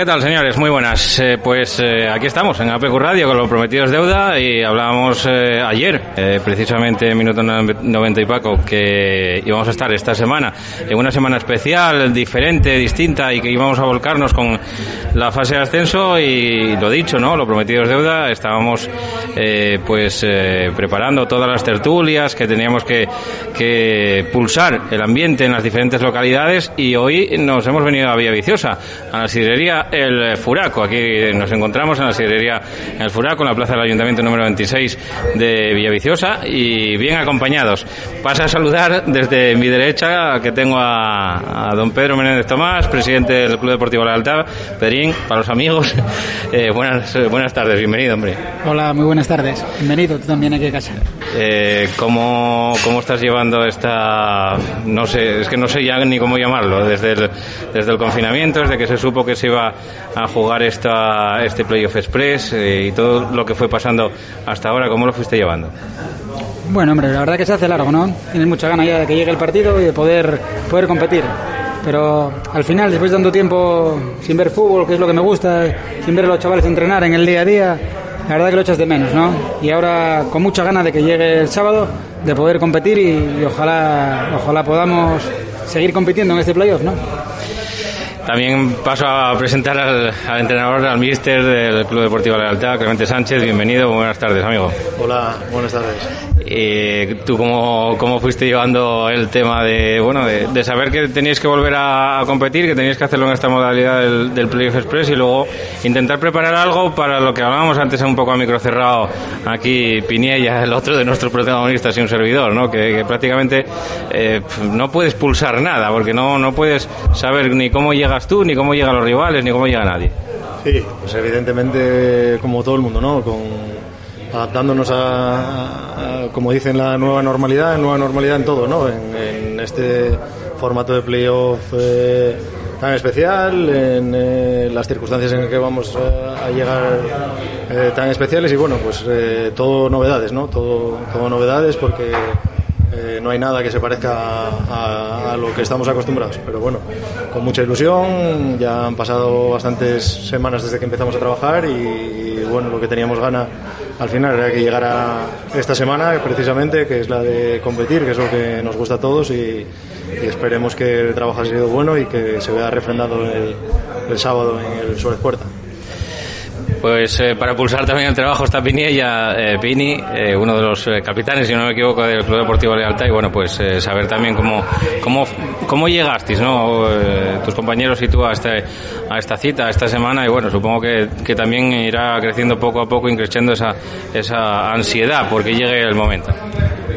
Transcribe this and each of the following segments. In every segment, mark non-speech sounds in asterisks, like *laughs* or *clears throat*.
¿Qué tal, señores? Muy buenas. Eh, pues eh, aquí estamos en APQ Radio con los prometidos deuda y hablábamos eh, ayer, precisamente en minuto 90 y Paco, que íbamos a estar esta semana en una semana especial, diferente, distinta y que íbamos a volcarnos con la fase de ascenso y lo dicho, ¿no? Lo prometidos deuda, estábamos pues preparando todas las tertulias que teníamos que, que pulsar el ambiente en las diferentes localidades y hoy nos hemos venido a Villa Viciosa, a la sidrería El Furaco. Aquí nos encontramos en la sidrería El Furaco, en la plaza del Ayuntamiento número 26 de Villaviciosa y bien acompañados. Pasa a saludar desde mi derecha que tengo a, a don Pedro Menéndez Tomás, presidente del Club Deportivo Lealtad. Pedrín, para los amigos, *laughs* eh, buenas, buenas tardes, bienvenido, hombre. Hola, muy buenas tardes. Bienvenido tú también aquí a casa. Eh, ¿cómo, ¿Cómo estás llevando esta.? No sé, es que no sé ya ni cómo llamarlo. Desde el, desde el confinamiento, desde que se supo que se iba a jugar esta, este Playoff Express eh, y todo lo que fue pasando hasta ahora, ¿cómo lo fuiste llevando? Bueno, hombre, la verdad que se hace largo, ¿no? Tienes mucha gana ya de que llegue el partido y de poder, poder competir. Pero al final, después de tanto tiempo sin ver fútbol, que es lo que me gusta, sin ver a los chavales entrenar en el día a día, la verdad que lo echas de menos, ¿no? Y ahora con mucha gana de que llegue el sábado, de poder competir y, y ojalá, ojalá podamos seguir compitiendo en este playoff, ¿no? También paso a presentar al, al entrenador, al míster del Club Deportivo Lealtad, Clemente Sánchez. Bienvenido, buenas tardes, amigo. Hola, buenas tardes. Eh, ¿Tú cómo, cómo fuiste llevando el tema de, bueno, de, saber que teníais que volver a, competir, que teníais que hacerlo en esta modalidad del, del Playoff Express y luego intentar preparar algo para lo que hablábamos antes un poco a micro cerrado aquí Piniella, el otro de nuestros protagonistas y un servidor, ¿no? que, prácticamente eh, no puedes pulsar nada porque no, no puedes saber ni cómo llegas tú, ni cómo llegan los rivales, ni cómo llega nadie. Sí, pues evidentemente como todo el mundo, ¿no? Adaptándonos a, a, como dicen, la nueva normalidad, nueva normalidad en todo, ¿no? En, en este formato de playoff eh, tan especial, en eh, las circunstancias en que vamos a, a llegar eh, tan especiales y bueno, pues eh, todo novedades, ¿no? Todo, todo novedades porque eh, no hay nada que se parezca a, a, lo que estamos acostumbrados. Pero bueno, con mucha ilusión, ya han pasado bastantes semanas desde que empezamos a trabajar y, y bueno, lo que teníamos gana al final era que llegara esta semana precisamente, que es la de competir, que es lo que nos gusta a todos y, esperemos que el trabajo haya sido bueno y que se vea refrendado el, el sábado en el Suárez Puerta. Pues eh, para pulsar también el trabajo está Piniella, eh, Pini, eh, uno de los eh, capitanes, si no me equivoco, del Club Deportivo Lealtad, y bueno, pues eh, saber también cómo, cómo, cómo llegasteis, ¿no? Eh, tus compañeros y tú a, este, a esta cita, a esta semana, y bueno, supongo que, que también irá creciendo poco a poco, increciendo esa, esa ansiedad porque llegue el momento.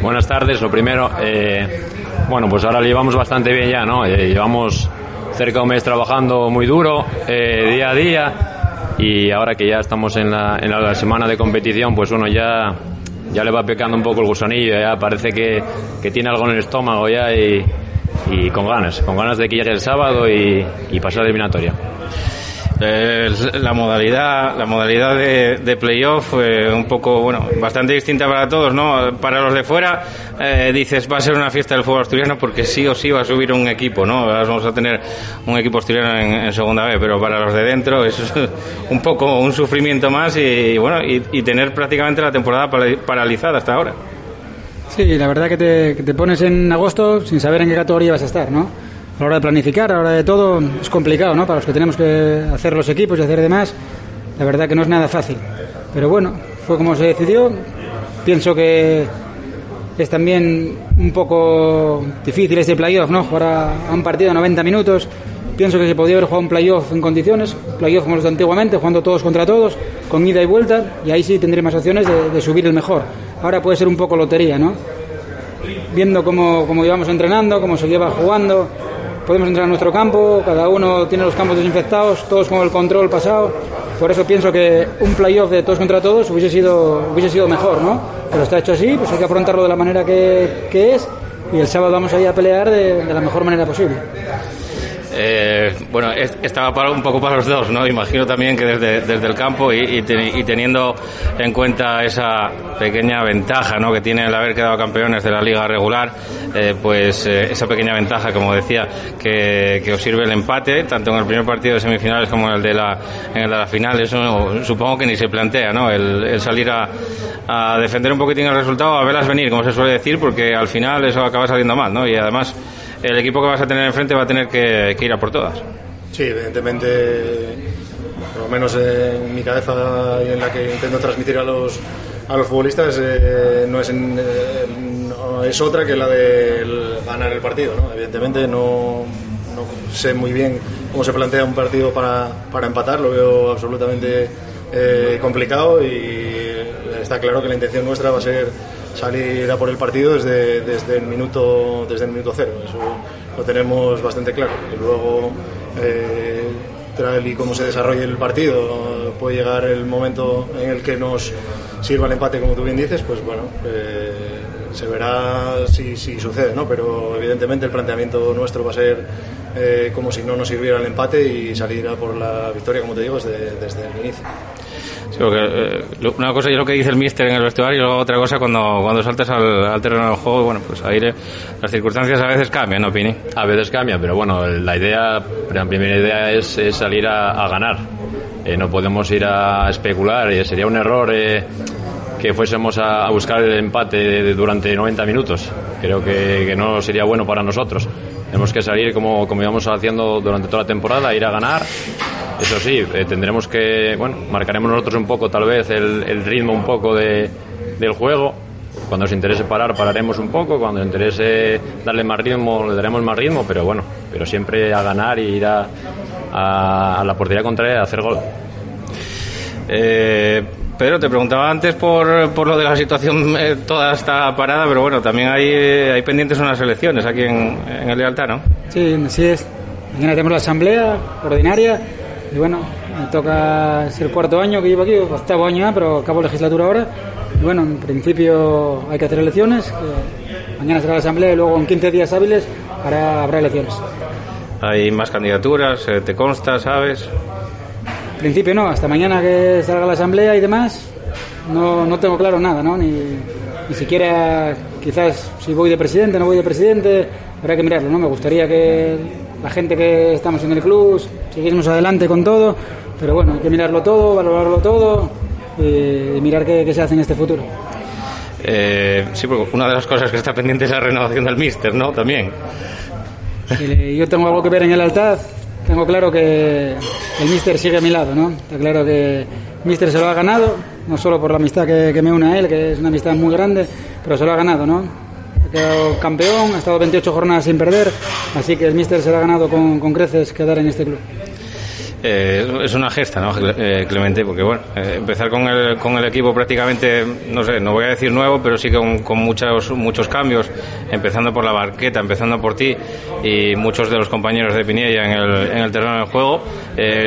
Buenas tardes, lo primero, eh, bueno, pues ahora llevamos bastante bien ya, ¿no? Eh, llevamos cerca de un mes trabajando muy duro, eh, día a día, y ahora que ya estamos en la, en la semana de competición, pues uno ya, ya le va pecando un poco el gusanillo, ya parece que, que tiene algo en el estómago ya y, con ganas, con ganas de que el sábado y, y pasar la eliminatoria. Eh, la modalidad la modalidad de, playoff fue un poco bueno bastante distinta para todos no para los de fuera eh, dices va a ser una fiesta del fútbol asturiano porque sí o sí va a subir un equipo no vamos a tener un equipo asturiano en, en segunda vez pero para los de dentro es *laughs* un poco un sufrimiento más y bueno y, y tener prácticamente la temporada paralizada hasta ahora. Sí, la verdad que te, que te pones en agosto sin saber en qué categoría vas a estar, ¿no? A la hora de planificar, a la hora de todo, es complicado, ¿no? Para los que tenemos que hacer los equipos y hacer demás, la verdad que no es nada fácil. Pero bueno, fue como se decidió. Pienso que es también un poco difícil este playoff, ¿no? Jugar a, a un partido de 90 minutos. Pienso que se podía haber jugado un playoff en condiciones, playoff como los de antiguamente, jugando todos contra todos, con ida y vuelta, y ahí sí tendré más opciones de, de subir el mejor. Ahora puede ser un poco lotería, ¿no? Viendo cómo, cómo íbamos entrenando, cómo se lleva jugando, podemos entrar en nuestro campo, cada uno tiene los campos desinfectados, todos con el control pasado. Por eso pienso que un playoff de todos contra todos hubiese sido, hubiese sido mejor, ¿no? Pero está hecho así, pues hay que afrontarlo de la manera que, que es y el sábado vamos a a pelear de la mejor manera posible. Eh, bueno, estaba para, un poco para los dos, ¿no? Imagino también que desde, desde el campo y, teniendo en cuenta esa pequeña ventaja, ¿no? Que tiene el haber quedado campeones de la liga regular, eh, pues eh, esa pequeña ventaja, como decía, que, que, os sirve el empate, tanto en el primer partido de semifinales como en el de la, en el de la final, eso supongo que ni se plantea, ¿no? El, salir a, a, defender un poquitín el resultado, a verlas venir, como se suele decir, porque al final eso acaba saliendo mal, ¿no? Y además el equipo que vas a tener enfrente va a tener que, ir a por todas. Sí, evidentemente, por lo menos en mi cabeza y en la que intento transmitir a los, a los futbolistas, eh, no, es eh, es otra que la de ganar el partido. ¿no? Evidentemente no, no, sé muy bien cómo se plantea un partido para, para empatar, lo veo absolutamente eh, complicado y está claro que la intención nuestra va a ser salir a por el partido desde, desde, el, minuto, desde el minuto cero. Eso lo tenemos bastante claro. Y luego, eh, tal y cómo se desarrolle el partido, puede llegar el momento en el que nos sirva el empate, como tú bien dices, pues bueno. Eh, se verá si, si, sucede, ¿no? pero evidentemente el planteamiento nuestro va a ser eh, como si no nos sirviera el empate y salir a por la victoria, como te digo, desde, desde el inicio. Eh, una cosa es lo que dice el míster en el vestuario y luego otra cosa cuando, cuando saltas al, terreno del juego, bueno, pues ahí las circunstancias a veces cambian, ¿no, Pini? A veces cambian, pero bueno, la idea, la primera idea es, salir a, ganar. Eh, no podemos ir a especular, y sería un error eh, que fuésemos a, buscar el empate durante 90 minutos. Creo que, que, no sería bueno para nosotros. Tenemos que salir como, como íbamos haciendo durante toda la temporada, ir a ganar eso sí, eh, tendremos que, bueno, marcaremos nosotros un poco tal vez el, ritmo un poco de, del juego. Cuando nos interese parar, pararemos un poco. Cuando nos interese darle más ritmo, le daremos más ritmo. Pero bueno, pero siempre a ganar y ir a, a, la portería contraria a hacer gol. Eh, Pedro, te preguntaba antes por, por lo de la situación eh, toda esta parada, pero bueno, también hay, hay pendientes unas elecciones aquí en, en el Lealtad, ¿no? Sí, así es. Mañana tenemos la asamblea ordinaria y bueno, me toca, es el cuarto año que llevo aquí, octavo año ya, pero acabo legislatura ahora. Y bueno, en principio hay que hacer elecciones, mañana será la asamblea y luego en 15 días hábiles habrá elecciones. ¿Hay más candidaturas? Eh, ¿Te consta, sabes? Principio no, hasta mañana que salga la asamblea y demás, no, no tengo claro nada, ¿no? Ni, ni siquiera quizás si voy de presidente, no voy de presidente, habrá que mirarlo, ¿no? Me gustaría que la gente que estamos en el club, seguimos adelante con todo, pero bueno, hay que mirarlo todo, valorarlo todo y mirar qué, se hace en este futuro. Eh, sí, porque una de las cosas que está pendiente es la renovación del Mister, ¿no? También. yo tengo algo que ver en el altar, tengo claro que el Mister sigue a mi lado, ¿no? Está claro que Mister se lo ha ganado, no solo por la amistad que, que me une a él, que es una amistad muy grande, pero se lo ha ganado, ¿no? quedado campeón, ha estado 28 jornadas sin perder, así que el míster se ha ganado con, con creces quedar en este club. Eh, es una gesta, ¿no, eh, Clemente? Porque, bueno, eh, empezar con el, con el equipo prácticamente, no sé, no voy a decir nuevo, pero sí con, con muchos, muchos cambios, empezando por la barqueta, empezando por ti y muchos de los compañeros de Pinilla en el, en el terreno del juego,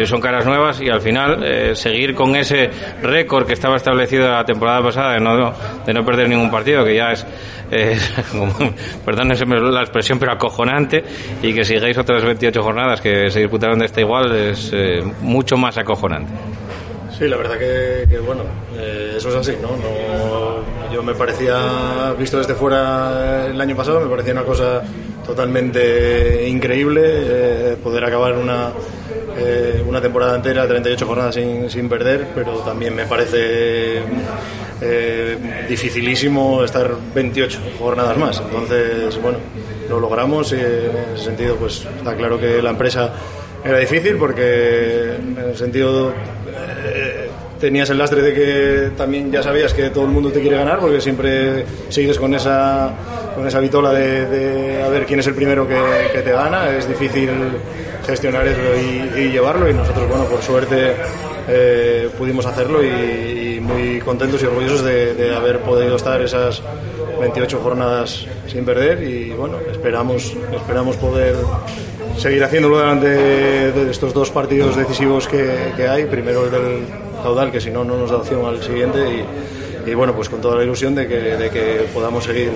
son caras nuevas y al final seguir con ese récord que estaba establecido la temporada pasada de no, de no perder ningún partido, que ya es, *laughs* perdón la expresión, pero acojonante, y que sigáis otras 28 jornadas que se disputaron de esta igual, es mucho más acojonante. Sí, la verdad que, bueno, eh, eso es así, ¿no? Yo me parecía, visto desde fuera el año pasado, me parecía una cosa totalmente increíble eh, poder acabar una, eh, una temporada entera, 38 jornadas sin, sin perder, pero también me parece dificilísimo estar 28 jornadas más. Entonces, bueno, lo logramos y en ese sentido, pues está claro que la empresa era difícil porque en el sentido eh, tenías el lastre de que también ya sabías que todo el mundo te quiere ganar porque siempre sigues con esa con esa vitola de, a ver quién es el primero que, te gana. Es difícil gestionar eso y, llevarlo y nosotros bueno por suerte eh, pudimos hacerlo y, muy contentos y orgullosos de, de haber podido estar esas 28 jornadas sin perder. Y bueno esperamos esperamos poder seguir haciéndolo delante de estos dos partidos decisivos que, hay. Primero el del caudal, que si no, no nos da opción al siguiente. Y, bueno, pues con toda la ilusión de que, de que podamos seguir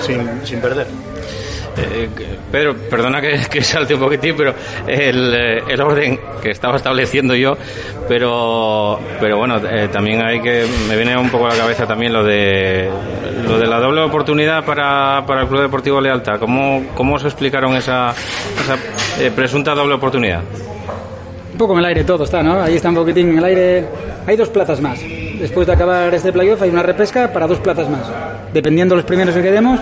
sin, sin perder. Eh, Pedro, perdona que, que, salte un poquitín, pero el, eh, orden que estaba estableciendo yo, pero, pero bueno, eh, también hay que, me viene un poco a la cabeza también lo de, lo de la doble oportunidad para, para el Club Deportivo Lealtad. ¿Cómo, cómo os explicaron esa, presunta doble oportunidad? Un poco en el aire todo está, ¿no? Ahí está un poquitín en el aire. Hay dos plazas más. Después de acabar este playoff hay una repesca para dos plazas más. Dependiendo los primeros que quedemos,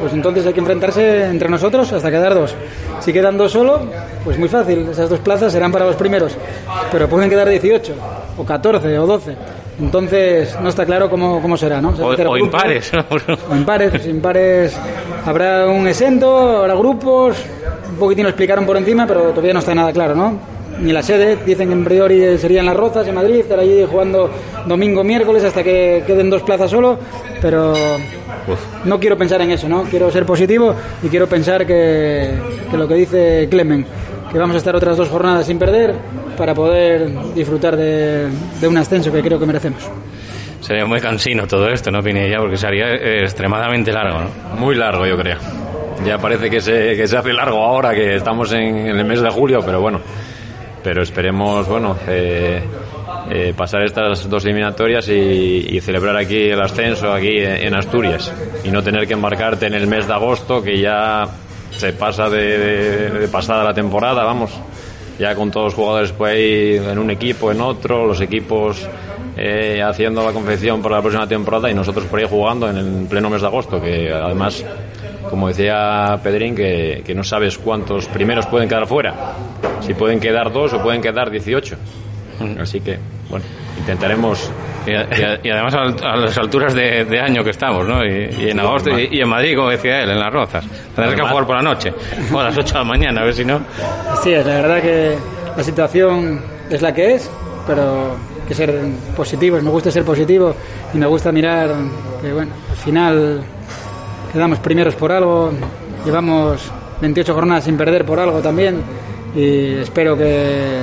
pues entonces hay que enfrentarse entre nosotros hasta quedar dos. Si quedan dos solo, pues muy fácil. Esas dos plazas serán para los primeros. Pero pueden quedar 18, o 14, o 12. Entonces no está claro cómo, cómo será, ¿no? O, o impares. *laughs* o impares, pues impares. Habrá un exento, habrá grupos. Un poquitín lo explicaron por encima, pero todavía no está nada claro, ¿no? ni la sede, dicen que en priori serían las Rozas en Madrid, estar allí jugando domingo, miércoles hasta que queden dos plazas solo, pero Uf. no quiero pensar en eso, ¿no? Quiero ser positivo y quiero pensar que, que, lo que dice Clemen, que vamos a estar otras dos jornadas sin perder para poder disfrutar de, de un ascenso que creo que merecemos. Sería muy cansino todo esto, ¿no, Pinilla? Porque sería extremadamente largo, ¿no? Muy largo, yo creo. Ya parece que se, que se hace largo ahora, que estamos en, en el mes de julio, pero bueno, pero esperemos bueno eh, eh, pasar estas dos eliminatorias y, y, celebrar aquí el ascenso aquí en Asturias y no tener que embarcarte en el mes de agosto que ya se pasa de, de, de pasada la temporada vamos ya con todos los jugadores pues ahí en un equipo en otro los equipos eh, haciendo la confección para la próxima temporada y nosotros por ahí jugando en el pleno mes de agosto que además como decía Pedrín, que, que, no sabes cuántos primeros pueden quedar fuera. Si pueden quedar dos o pueden quedar 18. Así que, bueno, intentaremos. Y, y, y además a, a, las alturas de, de, año que estamos, ¿no? Y, y en agosto y, en Madrid, como decía él, en las Rozas. Tendrás que jugar por la noche o a las 8 de la mañana, a ver si no. Sí, es la verdad que la situación es la que es, pero hay que ser positivos. Me gusta ser positivo y me gusta mirar que, bueno, al final quedamos primeros por algo, llevamos 28 jornadas sin perder por algo también y espero que,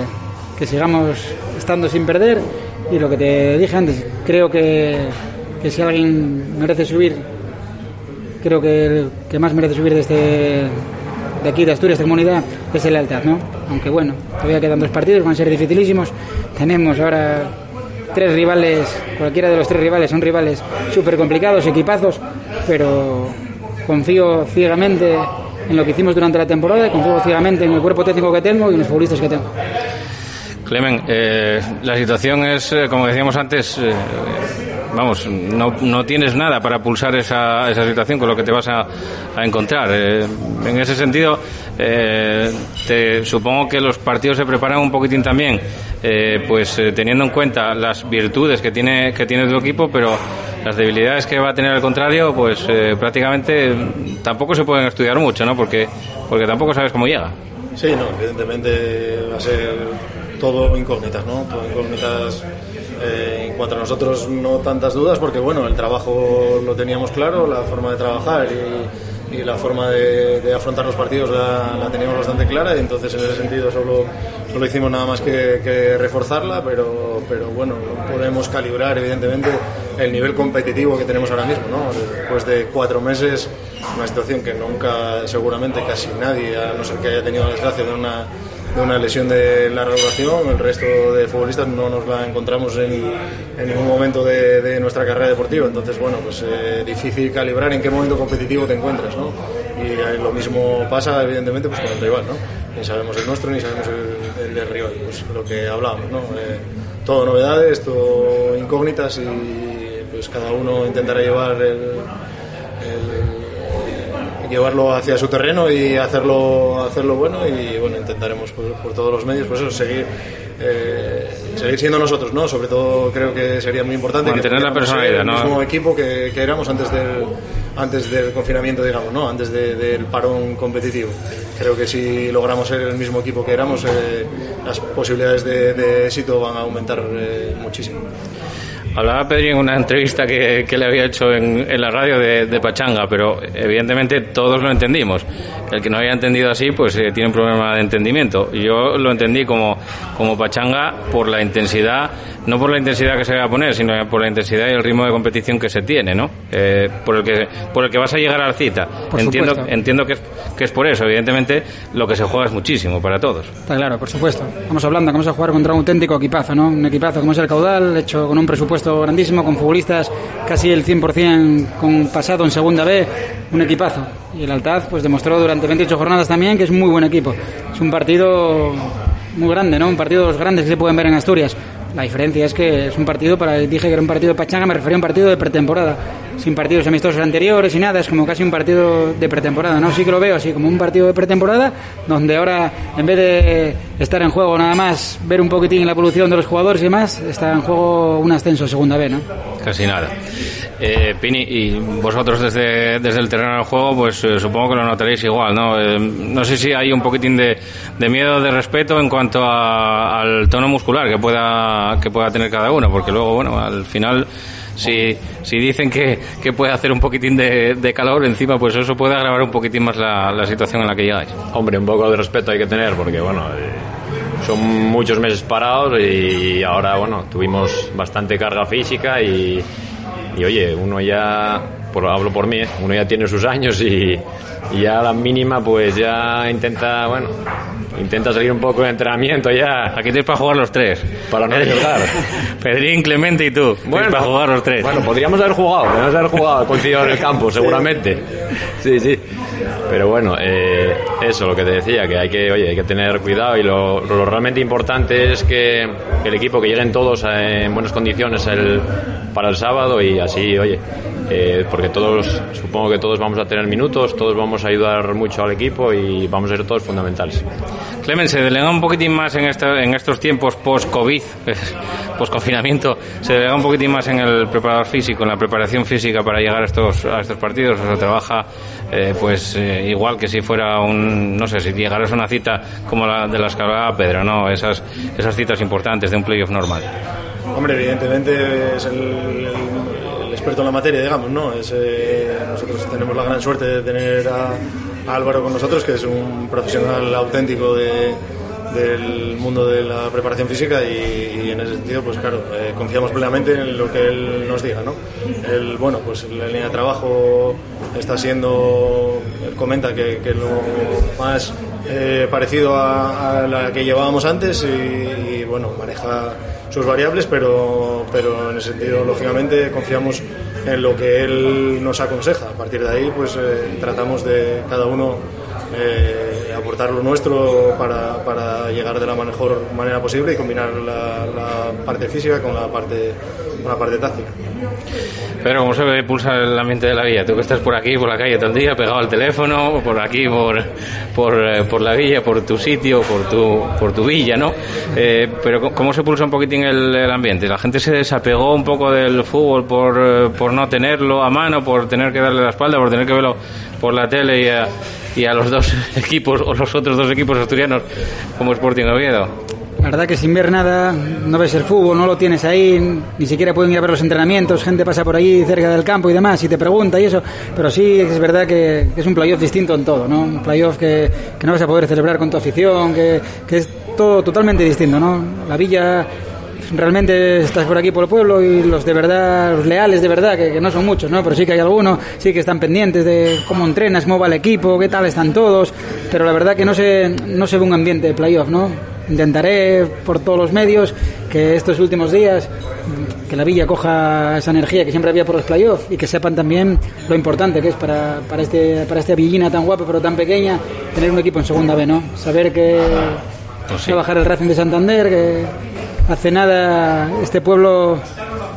que sigamos estando sin perder y lo que te dije antes, creo que, que si alguien merece subir, creo que el que más merece subir de este de aquí de Asturias, de comunidad, es el Lealtad, ¿no? Aunque bueno, todavía quedan dos partidos, van a ser dificilísimos. Tenemos ahora tres rivales, cualquiera de los tres rivales son rivales súper complicados, equipazos, pero confío ciegamente en lo que hicimos durante la temporada, confío ciegamente en el cuerpo técnico que tengo y en los futbolistas que tengo. Clemen, eh, la situación es, eh, como decíamos antes, eh, vamos, no, no, tienes nada para pulsar esa, esa, situación con lo que te vas a, a encontrar. Eh, en ese sentido, eh, te, supongo que los partidos se preparan un poquitín también, pues teniendo en cuenta las virtudes que tiene, que tiene tu equipo, pero las debilidades que va a tener al contrario, pues prácticamente tampoco se pueden estudiar mucho, ¿no? Porque, porque tampoco sabes cómo llega. Sí, no, evidentemente va a ser todo incógnitas, ¿no? Todo incógnitas eh, en cuanto a nosotros no tantas dudas porque bueno, el trabajo lo teníamos claro, la forma de trabajar y, y la forma de, de, afrontar los partidos la, la, teníamos bastante clara y entonces en ese sentido solo, solo hicimos nada más que, que reforzarla, pero, pero bueno, podemos calibrar evidentemente el nivel competitivo que tenemos ahora mismo, ¿no? Después de cuatro meses, una situación que nunca, seguramente casi nadie, a no ser que haya tenido la desgracia de una de una lesión de larga duración. El resto de futbolistas no nos la encontramos en, ningún momento de, nuestra carrera deportiva. Entonces, bueno, pues eh, difícil calibrar en qué momento competitivo te encuentras, ¿no? Y eh, lo mismo pasa, evidentemente, pues con el rival, ¿no? Ni sabemos el nuestro ni sabemos el, el del rival. Pues lo que hablábamos, ¿no? Eh, todo novedades, todo incógnitas y pues cada uno intentará llevar el llevarlo hacia su terreno y hacerlo hacerlo bueno y bueno intentaremos por, por todos los medios pues eso seguir eh, seguir siendo nosotros no sobre todo creo que sería muy importante mantener que la personalidad el ¿no? mismo equipo que, que, éramos antes del antes del confinamiento digamos no antes de, del parón competitivo. Creo que si logramos ser el mismo equipo que éramos eh, las posibilidades de, de, éxito van a aumentar eh, muchísimo Hablaba Pedri en una entrevista que, que le había hecho en, en la radio de, de, Pachanga, pero evidentemente todos lo entendimos, el que no haya entendido así, pues eh, tiene un problema de entendimiento. Yo lo entendí como, como pachanga por la intensidad, no por la intensidad que se va a poner, sino por la intensidad y el ritmo de competición que se tiene, ¿no? Eh, por, el que, por el que vas a llegar a la cita. entiendo entiendo que es, que es por eso. Evidentemente, lo que se juega es muchísimo para todos. Está claro, por supuesto. Estamos hablando, vamos a jugar contra un auténtico equipazo, ¿no? Un equipazo como es el Caudal, hecho con un presupuesto grandísimo, con futbolistas casi el 100% con pasado en segunda B, un equipazo. Y el Altaz pues demostró durante 28 jornadas también que es muy buen equipo. Es un partido muy grande, ¿no? Un partido de los grandes que se pueden ver en Asturias. La diferencia es que es un partido, para dije que era un partido de pachanga, me refería a un partido de pretemporada, sin partidos amistosos anteriores y nada, es como casi un partido de pretemporada, ¿no? Sí que lo veo así, como un partido de pretemporada, donde ahora, en vez de estar en juego nada más, ver un poquitín la evolución de los jugadores y demás, está en juego un ascenso segunda B, ¿no? Casi nada. Eh, Pini, y vosotros desde, desde el terreno del juego, pues eh, supongo que lo notaréis igual, ¿no? Eh, no sé si hay un poquitín de, de miedo, de respeto en cuanto al tono muscular que pueda, que pueda tener cada uno, porque luego, bueno, al final si, si dicen que, que, puede hacer un poquitín de, de, calor encima, pues eso puede agravar un poquitín más la, la, situación en la que llegáis. Hombre, un poco de respeto hay que tener porque, bueno, son muchos meses parados y ahora, bueno, tuvimos bastante carga física y, y oye, uno ya, por, hablo por mí, ¿eh? uno ya tiene sus años y, y ya a la mínima pues ya intenta, bueno, intenta salir un poco de entrenamiento ya. Aquí tienes para jugar los tres. Para no llegar. *laughs* Pedrín, Clemente y tú. Bueno, para jugar los tres. Bueno, podríamos haber jugado, podríamos haber jugado coincidido en el campo, seguramente. Sí, sí. Pero bueno, eh, eso, lo que te decía, que hay que, oye, hay que tener cuidado y lo, lo realmente importante es que el equipo, que lleguen todos en buenas condiciones el, para el sábado y así, oye, eh, porque todos, supongo que todos vamos a tener minutos, todos vamos a ayudar mucho al equipo y vamos a ser todos fundamentales. Clemen, se delega un poquitín más en, este, en estos tiempos post-COVID, *laughs* post-confinamiento, se delega un poquitín más en el preparador físico, en la preparación física para llegar a estos, a estos partidos, o sea, trabaja eh, pues eh, igual que si fuera un, no sé, si llegaras a una cita como la de las que hablaba Pedro, ¿no? Esas, esas citas importantes de un playoff normal. Hombre, evidentemente es el, el experto en la materia, digamos, ¿no? Es, eh, nosotros tenemos la gran suerte de tener a, a, Álvaro con nosotros, que es un profesional auténtico de, del mundo de la preparación física y, en ese sentido, pues claro, eh, confiamos plenamente en lo que él nos diga, ¿no? Él, bueno, pues la línea de trabajo está siendo, él comenta que, que lo más eh, parecido a, la que llevábamos antes y bueno, maneja sus variables, pero, pero en ese sentido, lógicamente, confiamos en lo que él nos aconseja. A partir de ahí, pues eh, tratamos de cada uno eh, aportar lo nuestro para, para, llegar de la mejor manera posible y combinar la, parte física con la parte, con la parte táctica. Pero ¿cómo se pulsa el ambiente de la villa? Tú que estás por aquí, por la calle todo el día, pegado al teléfono, por aquí, por, por, eh, la villa, por tu sitio, por tu, por tu villa, ¿no? Eh, pero ¿cómo se pulsa un poquitín el, el, ambiente? La gente se desapegó un poco del fútbol por, eh, por no tenerlo a mano, por tener que darle la espalda, por tener que verlo por la tele y a, y a los dos *laughs* equipos o los otros dos equipos asturianos como Sporting Oviedo. La verdad que sin ver nada, no ves el fútbol, no lo tienes ahí, ni siquiera pueden ir a ver los entrenamientos, gente pasa por allí cerca del campo y demás y te pregunta y eso, pero sí es verdad que, que es un playoff distinto en todo, ¿no? Un playoff que, que, no vas a poder celebrar con tu afición, que, que es todo totalmente distinto, ¿no? La villa realmente estás por aquí por el pueblo y los de verdad, los leales de verdad, que, que, no son muchos, ¿no? Pero sí que hay algunos, sí que están pendientes de cómo entrenas, cómo va el equipo, qué tal están todos, pero la verdad que no se, no se ve un ambiente de playoff, ¿no? Intentaré por todos los medios que estos últimos días que la villa coja esa energía que siempre había por los playoffs y que sepan también lo importante que es para, para, este, para esta villina tan guapa pero tan pequeña tener un equipo en segunda B, ¿no? Saber que pues sí. va a bajar el Racing de Santander, que hace nada este pueblo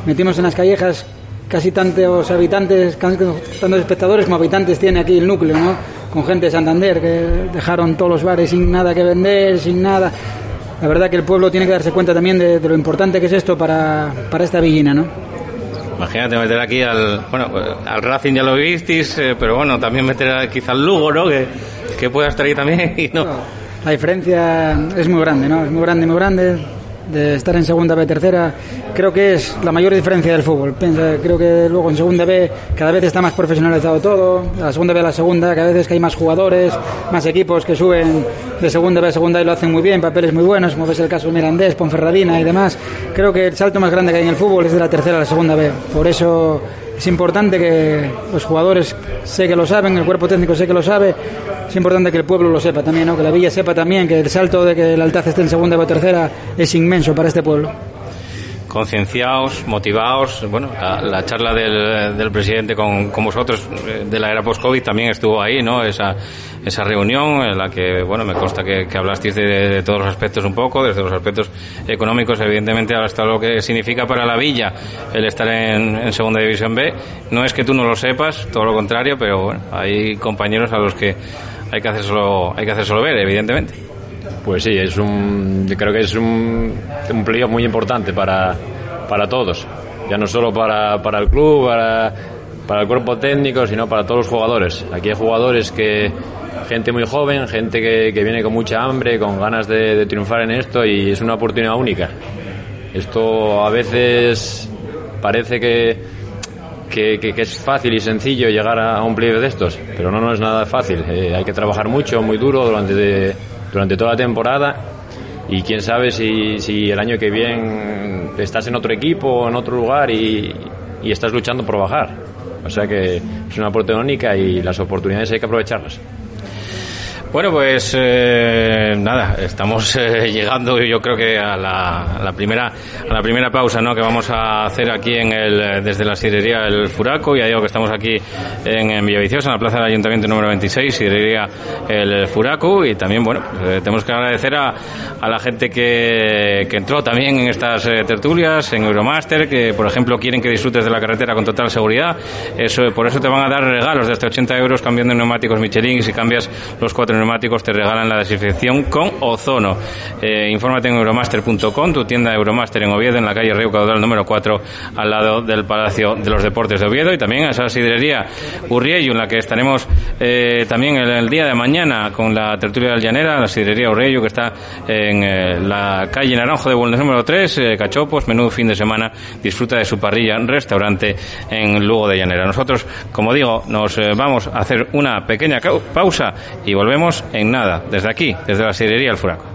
metimos en las callejas casi tantos habitantes, tantos espectadores como habitantes tiene aquí el núcleo, ¿no? Con gente de Santander que dejaron todos los bares sin nada que vender, sin nada. La verdad que el pueblo tiene que darse cuenta también de, de lo importante que es esto para, para esta villina, ¿no? Imagínate meter aquí al, bueno, al Racing ya lo visteis, eh, pero bueno, también meter quizá al Lugo, ¿no? Que, que pueda estar ahí también *laughs* y no. La diferencia es muy grande, ¿no? Es muy grande, muy grande. De estar en segunda B, tercera, creo que es la mayor diferencia del fútbol. creo que luego en segunda B cada vez está más profesionalizado todo, la segunda B a la segunda, cada vez que hay más jugadores, más equipos que suben de segunda B a segunda y lo hacen muy bien, papeles muy buenos, como es el caso de Mirandés, Ponferradina y demás. Creo que el salto más grande que hay en el fútbol es de la tercera a la segunda B. Por eso es importante que los jugadores sé que lo saben, el cuerpo técnico sé que lo sabe, es importante que el pueblo lo sepa también, ¿no? que la villa sepa también que el salto de que el Altaz esté en segunda o tercera es inmenso para este pueblo concienciados, motivados. Bueno, la, charla del, presidente con, vosotros eh, de la era post-COVID también estuvo ahí, ¿no? Esa, esa reunión en la que, bueno, me consta que, hablasteis de, todos los aspectos un poco, desde los aspectos económicos, evidentemente, hasta lo que significa para la villa el estar en, en Segunda División B. No es que tú no lo sepas, todo lo contrario, pero bueno, hay compañeros a los que hay que hacérselo, hay que hacérselo ver, evidentemente. Pues sí, es un, creo que es un, un muy importante para, para todos, ya no solo para, para el club, para, para el cuerpo técnico, sino para todos los jugadores. Aquí hay jugadores que, gente muy joven, gente que, que viene con mucha hambre, con ganas de, triunfar en esto y es una oportunidad única. Esto a veces parece que, que, es fácil y sencillo llegar a un pliego de estos, pero no, no es nada fácil. Eh, hay que trabajar mucho, muy duro durante durante toda la temporada y quién sabe si, si el año que viene estás en otro equipo o en otro lugar y, y estás luchando por bajar. O sea que es una oportunidad única y las oportunidades hay que aprovecharlas. Bueno, pues eh, nada, estamos eh, *laughs* llegando yo creo que a la, primera a la primera pausa, ¿no? Que vamos a hacer aquí en el desde la sidrería El Furaco. Ya digo que estamos aquí en, en Villaviciosa, en la plaza del Ayuntamiento número 26, sidrería El Furaco y también bueno, eh, tenemos que agradecer a, a la gente que, que, entró también en estas tertulias, en Euromaster, que por ejemplo quieren que disfrutes de la carretera con total seguridad. Eso, por eso te van a dar regalos de hasta 80 euros cambiando neumáticos Michelin si cambias los cuatro neumáticos te regalan la desinfección con ozono. Eh, infórmate en euromaster.com, tu tienda Euromaster en Oviedo, en la calle Río Caudal número 4, al lado del Palacio de los Deportes de Oviedo, y también a esa sidrería Urriello, en la que estaremos eh, también el, día de mañana con la tertulia del Llanera, la sidrería Urriello, que está en eh, la calle Naranjo de Bulnes número 3, eh, Cachopos, menú fin de semana, disfruta de su parrilla, restaurante en Lugo de Llanera. Nosotros, como digo, nos vamos a hacer una pequeña pausa y volvemos en nada, desde aquí, desde la sidrería El Furaco.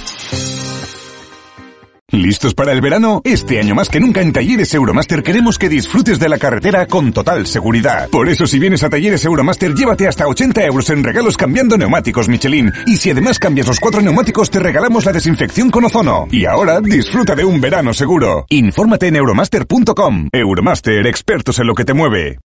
¿Listos para el verano? Este año más que nunca en Talleres Euromaster queremos que disfrutes de la carretera con total seguridad. Por eso si vienes a Talleres Euromaster llévate hasta 80 euros en regalos cambiando neumáticos Michelin. Y si además cambias los cuatro neumáticos te regalamos la desinfección con ozono. Y ahora disfruta de un verano seguro. Infórmate en euromaster.com. Euromaster, expertos en lo que te mueve.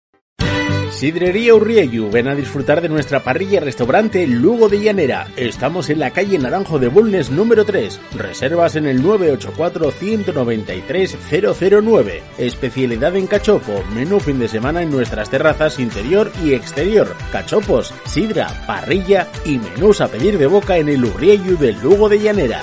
Sidrería Urrieyu, ven a disfrutar de nuestra parrilla restaurante Lugo de Llanera. Estamos en la calle Naranjo de Bulnes número 3. Reservas en el 984-193-009. Especialidad en cachopo, menú fin de semana en nuestras terrazas interior y exterior. Cachopos, sidra, parrilla y menús a pedir de boca en el Urrieyu del Lugo de Llanera.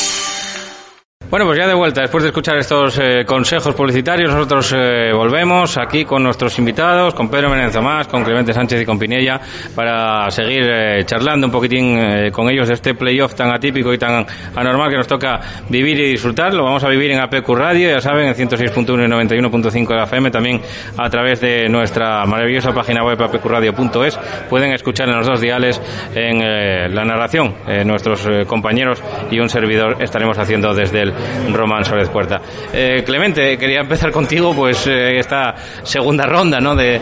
Bueno, pues ya de vuelta, después de escuchar estos eh, consejos publicitarios, nosotros eh, volvemos aquí con nuestros invitados, con Pedro Menenzo más, con Clemente Sánchez y con Pinella, para seguir eh, charlando un poquitín con ellos de este playoff tan atípico y tan anormal que nos toca vivir y disfrutar. Lo vamos a vivir en APQ Radio, ya saben, en 106.1 y 91.5 de la FM, también a través de nuestra maravillosa página web apqradio.es. Pueden escuchar en los dos diales en la narración nuestros compañeros y un servidor estaremos haciendo desde el Román Suárez Puerta. Eh, Clemente, quería empezar contigo, pues eh, esta segunda ronda, ¿no? De,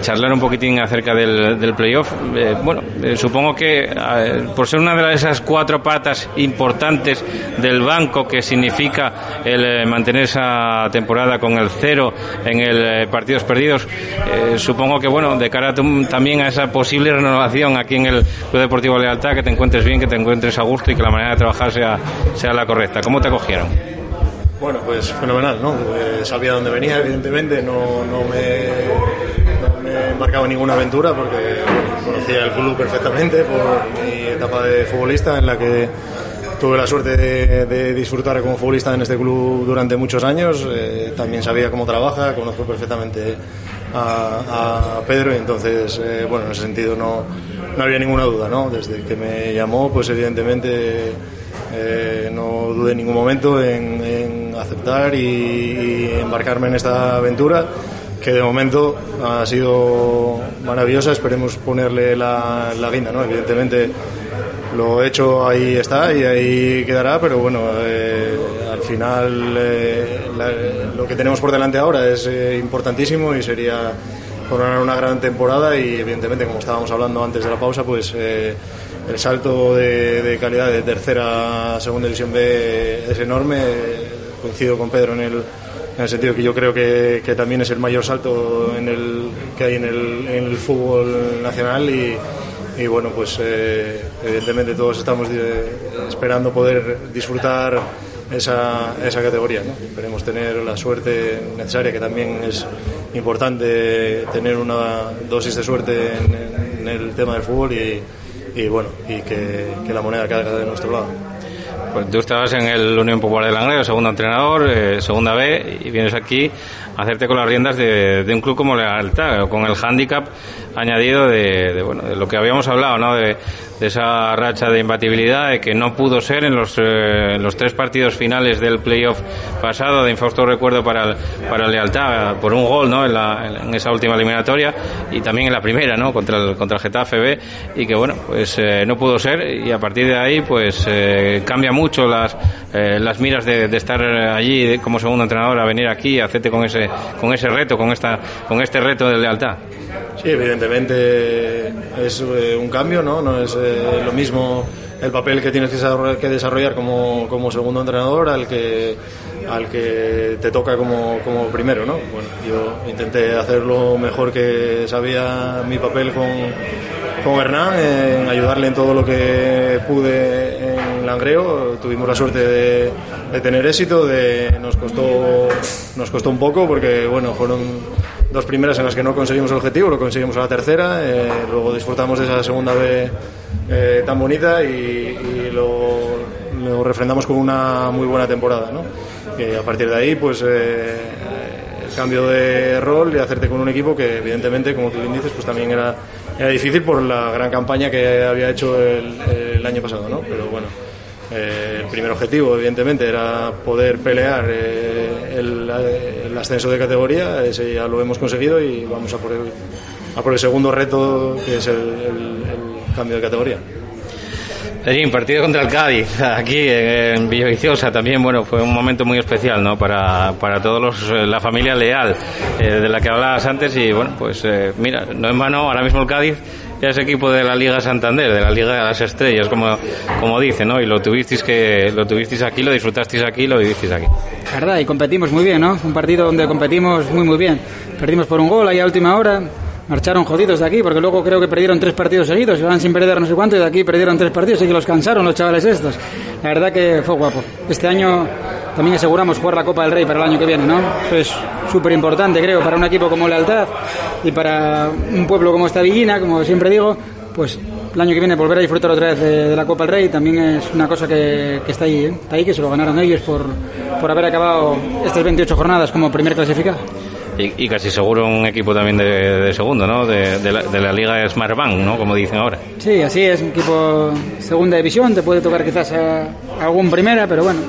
charlar un poquitín acerca del, playoff. Eh, bueno, supongo que por ser una de esas cuatro patas importantes del banco que significa el mantener esa temporada con el cero en el partidos perdidos, supongo que bueno, de cara tam- también a esa posible renovación aquí en el Club Deportivo Lealtad, que te encuentres bien, que te encuentres a gusto y que la manera de trabajar sea, sea la correcta. ¿Cómo te acogieron? Bueno, pues fenomenal, ¿no? Eh, sabía dónde venía, evidentemente, no, no, me, no me marcaba ninguna aventura porque conocía el club perfectamente por mi etapa de futbolista en la que tuve la suerte de, de disfrutar como futbolista en este club durante muchos años. Eh, también sabía cómo trabaja, conozco perfectamente a, a Pedro y entonces, eh, bueno, en ese sentido no, no había ninguna duda, ¿no? Desde que me llamó, pues evidentemente eh, no dudé en ningún momento en, aceptar y, embarcarme en esta aventura que de momento ha sido maravillosa. Esperemos ponerle la, la guinda, ¿no? Evidentemente lo hecho ahí está y ahí quedará, pero bueno, eh, al final eh, lo que tenemos por delante ahora es importantísimo y sería coronar una gran temporada y evidentemente, como estábamos hablando antes de la pausa, pues el salto de, calidad de tercera a segunda división B es enorme. Coincido con Pedro en el, en el sentido que yo creo que, también es el mayor salto que hay en el, fútbol nacional y, bueno, pues eh, evidentemente todos estamos eh, esperando poder disfrutar esa, esa categoría. ¿no? Esperemos tener la suerte necesaria, que también es importante tener una dosis de suerte en, en el tema del fútbol y, y bueno, y que, la moneda caiga de nuestro lado. Pues tú estabas en el Unión Popular de Langreo, segundo entrenador, eh, segunda B, y vienes aquí a hacerte con las riendas de, un club como Lealtad, con el hándicap añadido de, de, bueno, de lo que habíamos hablado, ¿no? De, de esa racha de imbatibilidad, de que no pudo ser en los, eh, los tres partidos finales del playoff pasado, de infausto recuerdo para el, para Lealtad, por un gol, ¿no? En, la, en esa última eliminatoria, y también en la primera, ¿no? Contra el, contra el Getafe B, y que bueno, pues eh, no pudo ser, y a partir de ahí, pues eh, cambia mucho las, eh, las miras de, estar allí como segundo entrenador a venir aquí a hacerte con ese, con ese reto, con esta, con este reto de lealtad. Sí, evidentemente es eh, un cambio, ¿no? No es eh, lo mismo el papel que tienes que desarrollar, como, como segundo entrenador al que al que te toca como, como primero, ¿no? Bueno, yo intenté hacer lo mejor que sabía mi papel con, con Hernán, en ayudarle en todo lo que pude en Langreo. Tuvimos la suerte de, de tener éxito, de, nos, costó, nos costó un poco porque, bueno, fueron dos primeras en las que no conseguimos el objetivo, lo conseguimos a la tercera, eh, luego disfrutamos de esa segunda vez eh, tan bonita y, y lo, lo refrendamos con una muy buena temporada. ¿no? A partir de ahí, pues eh, el cambio de rol y hacerte con un equipo que evidentemente, como tú bien dices, pues también era, era difícil por la gran campaña que había hecho el, el año pasado. ¿no? Pero bueno, eh, el primer objetivo, evidentemente, era poder pelear eh, el, el ascenso de categoría. Ese ya lo hemos conseguido y vamos a por el, a por el segundo reto, que es el, el- cambio de categoría. Pedrín, partido contra el Cádiz, aquí en Villaviciosa también, bueno, fue un momento muy especial, ¿no? Para, para todos los, eh, la familia leal eh, de la que hablabas antes y, bueno, pues eh, mira, no en vano, ahora mismo el Cádiz ya es equipo de la Liga Santander, de la Liga de las Estrellas, como, como dice, ¿no? Y lo tuvisteis que, lo tuvisteis aquí, lo disfrutasteis aquí, lo vivisteis aquí. verdad, y competimos muy bien, ¿no? Un partido donde competimos muy, muy bien. Perdimos por un gol ahí a última hora, marcharon jodidos de aquí, porque luego creo que perdieron tres partidos seguidos, van sin perder no sé cuánto, y de aquí perdieron tres partidos y que los cansaron los chavales estos. La verdad que fue guapo. Este año también aseguramos jugar la Copa del Rey para el año que viene, ¿no? Eso es súper importante, creo, para un equipo como Lealtad y para un pueblo como esta Villina, como siempre digo, pues el año que viene volver a disfrutar otra vez de, de la Copa del Rey también es una cosa que, que está ahí, ¿eh? está ahí, que se lo ganaron ellos por, por haber acabado estas 28 jornadas como primer clasificado. Y, y casi seguro un equipo también de, de segundo, ¿no? De, de, la, de la Liga Smartbank, ¿no? Como dicen ahora. Sí, así es, un equipo segunda división, te puede tocar quizás a, a algún primera, pero bueno,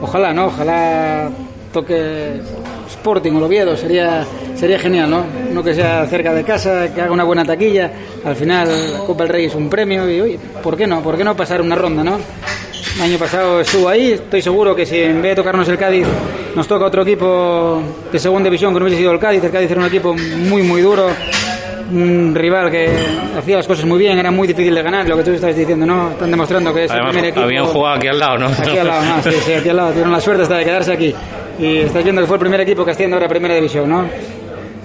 ojalá, ¿no? Ojalá toque Sporting o Oviedo, sería, sería genial, ¿no? No que sea cerca de casa, que haga una buena taquilla, al final la Copa del Rey es un premio y, ¿por qué no? ¿Por qué no pasar una ronda, no? El año pasado estuvo ahí, estoy seguro que si en vez de tocarnos el Cádiz nos toca otro equipo de segunda división que no hubiese sido el Cádiz, el Cádiz era un equipo muy, muy duro, un rival que hacía las cosas muy bien, era muy difícil de ganar, lo que tú estás diciendo, ¿no? Están demostrando que es Además, el primer equipo. habían jugado aquí al lado, ¿no? Aquí al lado, no, sí, sí, aquí al lado. Tuvieron la suerte hasta de quedarse aquí. Y estás viendo que fue el primer equipo que asciende ahora a Primera División, ¿no?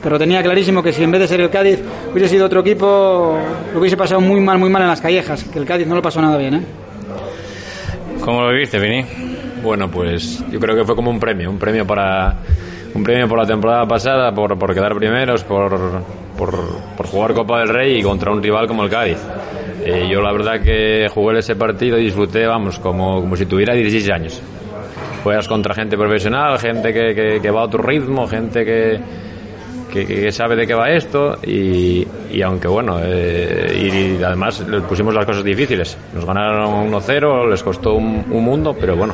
Pero tenía clarísimo que si en vez de ser el Cádiz hubiese sido otro equipo, lo hubiese pasado muy mal, muy mal en las callejas, que el Cádiz no lo pasó nada bien, ¿eh? ¿Cómo lo viviste, Vini? Bueno, pues yo creo que fue como un premio, un premio para un premio por la temporada pasada, por, por quedar primeros, por, por, por jugar Copa del Rey y contra un rival como el Cádiz. Eh, yo la verdad que jugué ese partido y disfruté, vamos, como, como si tuviera 16 años. Juegas contra gente profesional, gente que, que, que va a otro ritmo, gente que, que, que, sabe de qué va esto y, y aunque bueno, eh, y, además les pusimos las cosas difíciles. Nos ganaron 1-0, les costó un, un, mundo, pero bueno,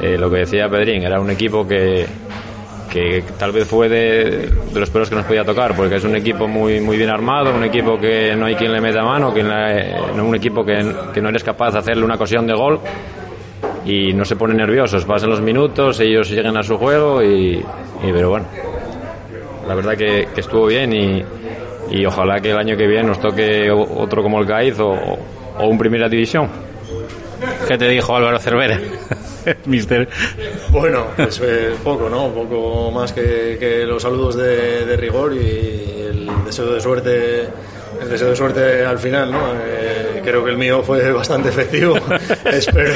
eh, lo que decía Pedrín, era un equipo que, que tal vez fue de, los peores que nos podía tocar, porque es un equipo muy, muy bien armado, un equipo que no hay quien le meta mano, que no, un equipo que, que no eres capaz de hacerle una ocasión de gol y no se ponen nerviosos, pasan los minutos, ellos siguen a su juego y, pero bueno, la verdad que, estuvo bien y, y, ojalá que el año que viene nos toque otro como el Cáiz o, o un Primera División. ¿Qué te dijo Álvaro Cervera? *laughs* Mister. Bueno, pues eh, poco, ¿no? Poco más que, que los saludos de, de, rigor y el deseo de suerte el deseo de suerte al final, ¿no? Eh, creo que el mío fue *laughs* bastante efectivo. *laughs* espero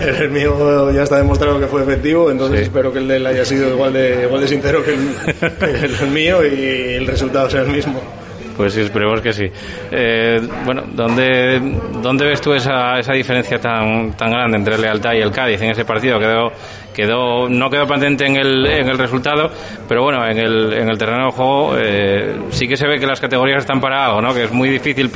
el mío ya está demostrado que fue efectivo, entonces sí. espero que el de él haya sido igual de igual de sincero que el, que el mío y el resultado sea el mismo. Pues esperemos que sí. Eh, bueno, ¿dónde, ¿dónde ves tú esa, esa diferencia tan, tan grande entre Lealtad y el Cádiz en ese partido? Quedó, quedó, no quedó patente en el, en el resultado, pero bueno, en el, en el terreno de juego eh, sí que se ve que las categorías están para algo, ¿no? Que es muy difícil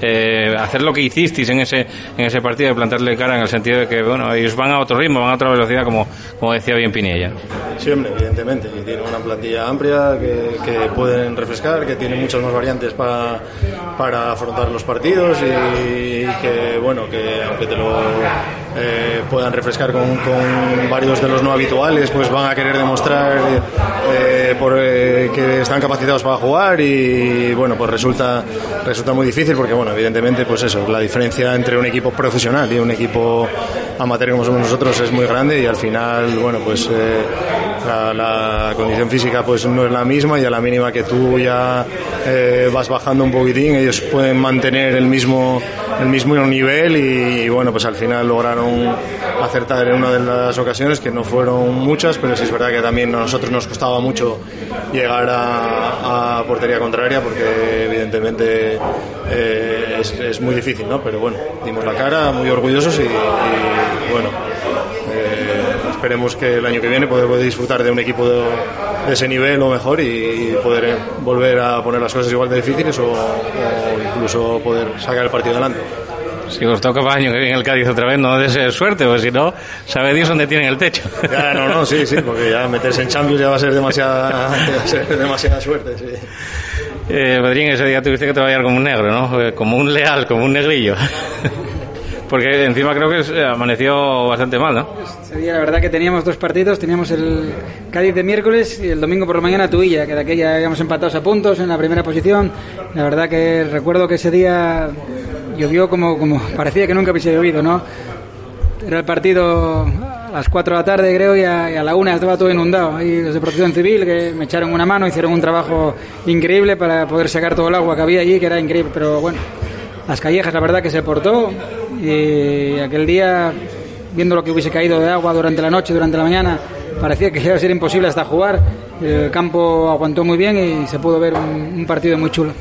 eh, hacer lo que hicisteis en ese, en ese partido, de plantarle cara en el sentido de que, bueno, ellos van a otro ritmo, van a otra velocidad, como, como decía bien Pinilla. Sí, hombre, evidentemente, y tienen una plantilla amplia que, que pueden refrescar, que tiene muchas más variantes para, para afrontar los partidos y, y que, bueno, que aunque te lo eh, puedan refrescar con, con, varios de los no habituales, pues van a querer demostrar eh, por, eh, que están capacitados para jugar y bueno, pues resulta, resulta muy difícil porque bueno, evidentemente pues eso, la diferencia entre un equipo profesional y un equipo amateur como somos nosotros es muy grande y al final, bueno, pues la, la, condición física pues no es la misma y a la mínima que tú ya vas bajando un poquitín, ellos pueden mantener el mismo, el mismo nivel y bueno, pues al final lograron acertar en una de las ocasiones, que no fueron muchas, pero sí es verdad que también a nosotros nos costaba mucho llegar a, portería contraria, porque evidentemente eh, es, muy difícil, ¿no? Pero bueno, dimos la cara, muy orgullosos y, bueno, eh, esperemos que el año que viene poder, poder disfrutar de un equipo de, ese nivel o mejor y, poder volver a poner las cosas igual de difíciles o incluso poder sacar el partido adelante. Si os toca para año que viene el Cádiz otra vez, no de ser suerte, porque si no, sabe Dios dónde tienen el techo. *laughs* Ya, no, no, sí, sí, porque ya meterse en Champions ya va a ser demasiada, *laughs* va a ser demasiada suerte, sí. Eh, Pedrín, ese día tuviste que trabajar como un negro, ¿no? Como un leal, como un negrillo. *laughs* porque encima creo que eh, amaneció bastante mal, ¿no? Ese día la verdad que teníamos dos partidos, teníamos el Cádiz de miércoles y el domingo por la mañana Tuilla, que de aquella habíamos empatados a puntos en la primera posición. La verdad que recuerdo que ese día llovió como, como parecía que nunca hubiese llovido, ¿no? Era el partido a las 4 de la tarde, creo, y a, la 1 estaba todo inundado. Ahí los de protección civil que me echaron una mano, hicieron un trabajo increíble para poder sacar todo el agua que había allí, que era increíble. Pero bueno, las callejas, la verdad que se portó. Y aquel día, viendo lo que hubiese caído de agua durante la noche, durante la mañana, parecía que iba a ser imposible hasta jugar. El campo aguantó muy bien y se pudo ver un partido muy chulo.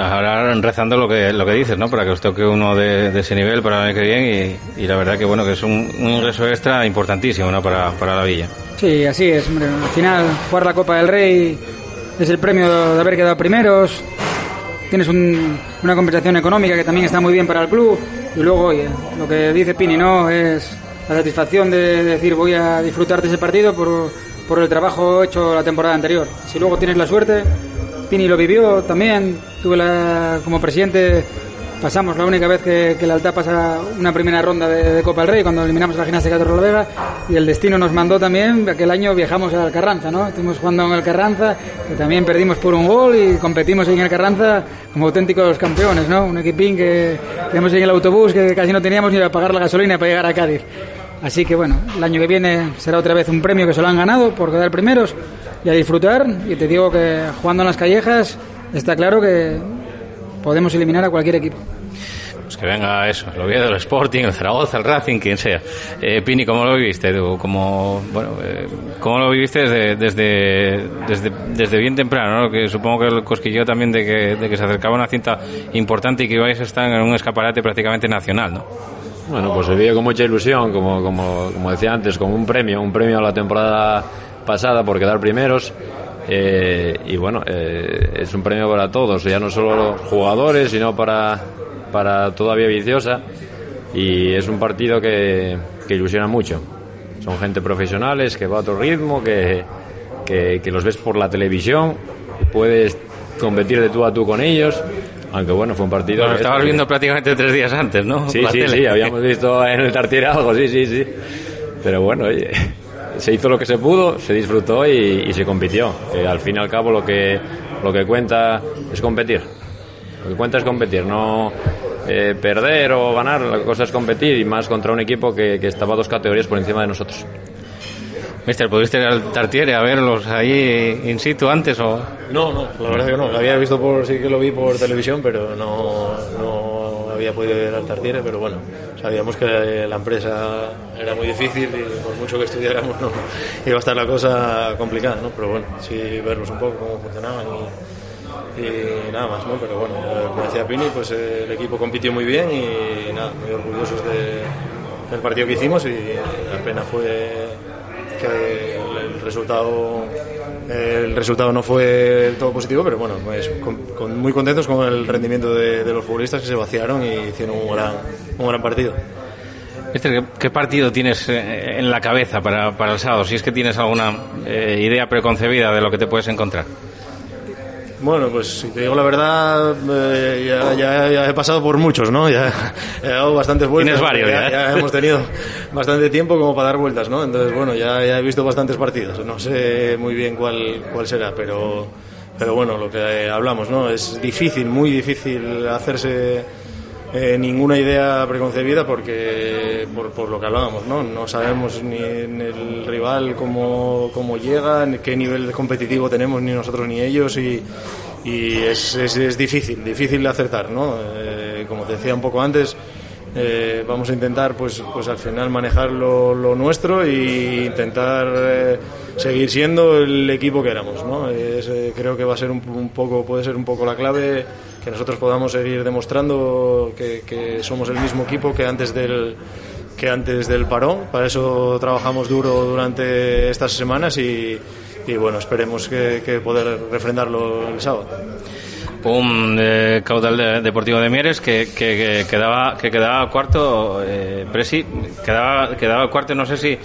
Ahora rezando lo que lo que dices, ¿no? Para que os toque uno de, de ese nivel para el año que viene y, y, la verdad que bueno que es un, un ingreso extra importantísimo, ¿no? Para, para la villa. Sí, así es. Hombre. Al final jugar la Copa del Rey es el premio de haber quedado primeros. Tienes un, una compensación económica que también está muy bien para el club y luego oye, lo que dice Pini, ¿no? Es la satisfacción de decir voy a disfrutar de ese partido por, por el trabajo hecho la temporada anterior. Si luego tienes la suerte Pini lo vivió también. Tuve la, como presidente, pasamos la única vez que, que la Alta pasa una primera ronda de, de, Copa del Rey, cuando eliminamos la gimnasia de Vega, y el destino nos mandó también, aquel año viajamos al Carranza, ¿no? Estuvimos jugando en el Carranza, que también perdimos por un gol y competimos en el Carranza como auténticos campeones, ¿no? Un equipín que tenemos en el autobús que casi no teníamos ni para pagar la gasolina para llegar a Cádiz. Así que bueno, el año que viene será otra vez un premio que se lo han ganado por quedar primeros y a disfrutar. Y te digo que jugando en las callejas está claro que podemos eliminar a cualquier equipo. Pues que venga eso, el Oviedo, el Sporting, el Zaragoza, el Racing, quien sea. Eh, Pini, ¿cómo lo viviste? Como, bueno, eh, ¿Cómo lo viviste desde, desde, desde, desde bien temprano? ¿no? Que supongo que el cosquilleo también de que, de que se acercaba una cinta importante y que ibais a estar en un escaparate prácticamente nacional, ¿no? Bueno, pues se vive con mucha ilusión, como, como, como decía antes, como un premio, un premio a la temporada pasada por quedar primeros. Eh, y bueno, eh, es un premio para todos, ya no solo los jugadores, sino para, para toda Vía Viciosa. Y es un partido que, que ilusiona mucho. Son gente profesionales que va a otro ritmo, que, que, que los ves por la televisión, puedes competir de tú a tú con ellos. Aunque bueno, fue un partido. Lo estabas viendo prácticamente tres días antes, ¿no? Sí, sí, tele. sí, habíamos visto en el Tartiere algo, sí, sí, sí. Pero bueno, oye, se hizo lo que se pudo, se disfrutó y, y se compitió. Que al fin y al cabo lo que, lo que cuenta es competir. Lo que cuenta es competir, no eh, perder o ganar, la cosa es competir y más contra un equipo que, que estaba dos categorías por encima de nosotros. Mister, ¿pudiste ir al Tartiere a verlos ahí in situ antes o...? No, no, la verdad que no. Lo había visto por, sí que lo vi por televisión, pero no, no había podido ir al Tartiere, pero bueno, sabíamos que la empresa era muy difícil y por mucho que estudiáramos no iba a estar la cosa complicada, ¿no? Pero bueno, sí verlos un poco cómo funcionaban y, y nada más, ¿no? Pero bueno, como decía Pini, pues el equipo compitió muy bien y nada, muy orgullosos de, del partido que hicimos y la pena fue que el resultado el resultado no fue todo positivo, pero bueno, pues con, muy contentos con el rendimiento de, los futbolistas que se vaciaron y hicieron un gran, un gran partido. ¿qué, ¿qué, partido tienes eh, en la cabeza para, para, el sábado? Si es que tienes alguna eh, idea preconcebida de lo que te puedes encontrar. Bueno, pues si te digo la verdad, eh, ya, ya, ya, he pasado por muchos, ¿no? Ya he dado bastantes vueltas. Tienes varios, ya, ya, hemos tenido bastante tiempo como para dar vueltas, ¿no? Entonces, bueno, ya, ya he visto bastantes partidos. No sé muy bien cuál, cuál será, pero, pero bueno, lo que hablamos, ¿no? Es difícil, muy difícil hacerse eh, ninguna idea preconcebida porque por, lo que hablábamos, ¿no? No sabemos ni en el rival cómo, cómo llega, ni qué nivel competitivo tenemos ni nosotros ni ellos y, y es, es, es, difícil, difícil de acertar, ¿no? Eh, como te decía un poco antes, eh, vamos a intentar pues, pues al final manejar lo, lo nuestro e intentar eh, seguir siendo el equipo que éramos, ¿no? Es, eh, creo que va a ser un, un poco, puede ser un poco la clave que nosotros podamos seguir demostrando que, que, somos el mismo equipo que antes del que antes del parón. Para eso trabajamos duro durante estas semanas y, y bueno, esperemos que, que, poder refrendarlo el sábado. Un eh, caudal de, deportivo de Mieres que, que, quedaba que quedaba cuarto, eh, Presi, quedaba quedaba cuarto. No sé si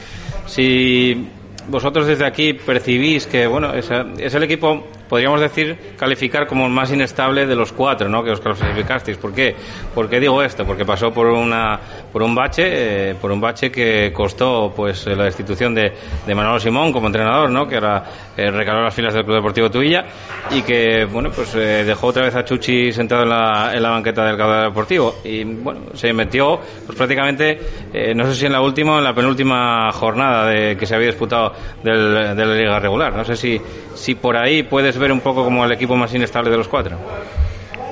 si vosotros desde aquí percibís que bueno es, es el equipo podríamos decir, calificar como el más inestable de los cuatro, ¿no? Que os clasificasteis. ¿Por qué? ¿Por digo esto? Porque pasó por una, por un bache, eh, por un bache que costó, pues, la destitución de, de Manolo Simón como entrenador, ¿no? Que ahora eh, recaló las filas del Club Deportivo Tuilla y que, bueno, pues eh, dejó otra vez a Chuchi sentado en la, en la banqueta del caudal deportivo y, bueno, se metió, pues prácticamente, eh, no sé si en la última en la penúltima jornada de, que se había disputado del, de la liga regular. No sé si, si por ahí puedes ver un poco como el equipo más inestable de los cuatro.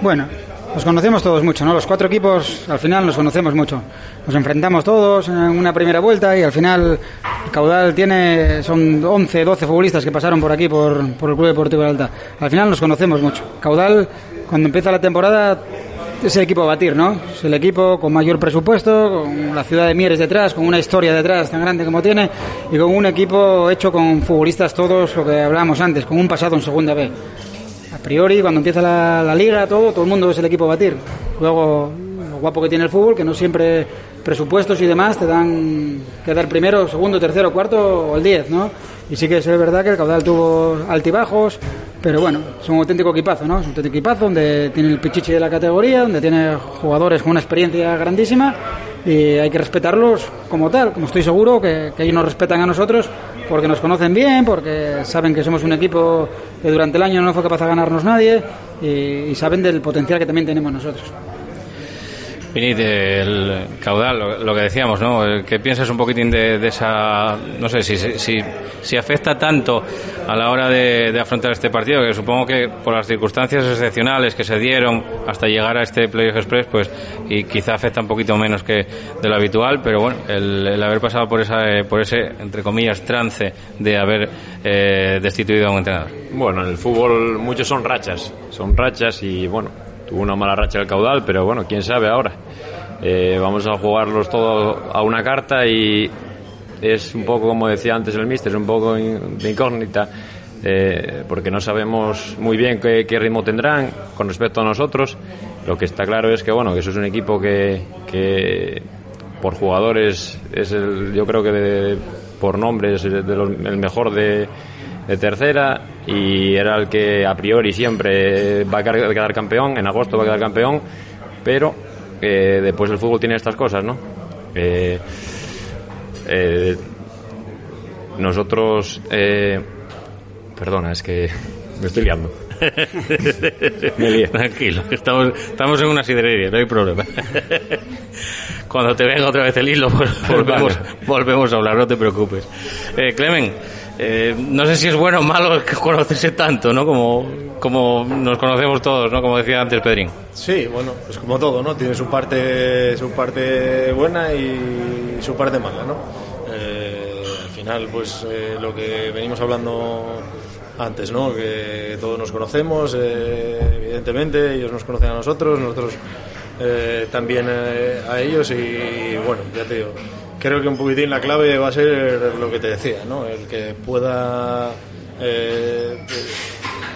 Bueno, nos conocemos todos mucho, ¿no? Los cuatro equipos al final nos conocemos mucho. Nos enfrentamos todos en una primera vuelta y al final el caudal tiene, son 11, 12 futbolistas que pasaron por aquí, por, por el Club Deportivo de Alta. Al final nos conocemos mucho. Caudal, cuando empieza la temporada, es el equipo a batir, ¿no? Es el equipo con mayor presupuesto, con la ciudad de Mieres detrás, con una historia detrás tan grande como tiene y con un equipo hecho con futbolistas todos, lo que hablábamos antes, con un pasado en segunda B a priori, cuando empieza la, la, liga, todo, todo el mundo es el equipo a batir. Luego, lo guapo que tiene el fútbol, que no siempre presupuestos y demás te dan quedar primero, segundo, tercero, cuarto o el diez, ¿no? Y sí que es verdad que el caudal tuvo altibajos, pero bueno, es un auténtico equipazo, ¿no? Es un auténtico equipazo donde tiene el pichichi de la categoría, donde tiene jugadores con una experiencia grandísima y hay que respetarlos como tal, como estoy seguro que, ellos nos respetan a nosotros porque nos conocen bien, porque saben que somos un equipo que durante el año no fue capaz de ganarnos nadie y saben del potencial que también tenemos nosotros. Vinit, el caudal, lo, lo, que decíamos, ¿no? ¿Qué piensas un poquitín de, de esa, no sé, si, si, si, afecta tanto a la hora de, de, afrontar este partido? Que supongo que por las circunstancias excepcionales que se dieron hasta llegar a este Playoff Express, pues, y quizá afecta un poquito menos que de lo habitual, pero bueno, el, el haber pasado por, esa, por ese, entre comillas, trance de haber eh, destituido a un entrenador. Bueno, en el fútbol muchos son rachas, son rachas y bueno, tuvo una mala racha el caudal, pero bueno, quién sabe ahora. Eh, vamos a jugarlos todos a una carta y es un poco, como decía antes el mister, es un poco de incógnita, eh, porque no sabemos muy bien qué, ritmo tendrán con respecto a nosotros. Lo que está claro es que, bueno, que eso es un equipo que, que por jugadores es el, yo creo que de, por nombre es de los, el mejor de, de tercera y era el que a priori siempre va a quedar campeón, en agosto va a quedar campeón, pero eh, después el fútbol tiene estas cosas, ¿no? Eh, eh, nosotros, perdona, es que *laughs* me estoy liando. *laughs* me lío. Tranquilo, estamos, estamos en una sidrería, no hay problema. *laughs* Cuando te venga otra vez el hilo, volvemos, volvemos a hablar, no te preocupes. Clemen, eh, no sé si es bueno o malo *laughs* conocerse tanto, ¿no? Como, como nos conocemos todos, ¿no? Como decía antes Pedrín. Sí, bueno, pues como todo, ¿no? Tiene su parte, su parte buena y su parte mala, ¿no? Eh, al final, pues eh, lo que venimos hablando antes, ¿no? Que todos nos conocemos, eh, evidentemente, ellos nos conocen a nosotros, nosotros eh, también a ellos y bueno, ya te digo creo que un poquitín la clave va a ser lo que te decía, ¿no? El que pueda eh,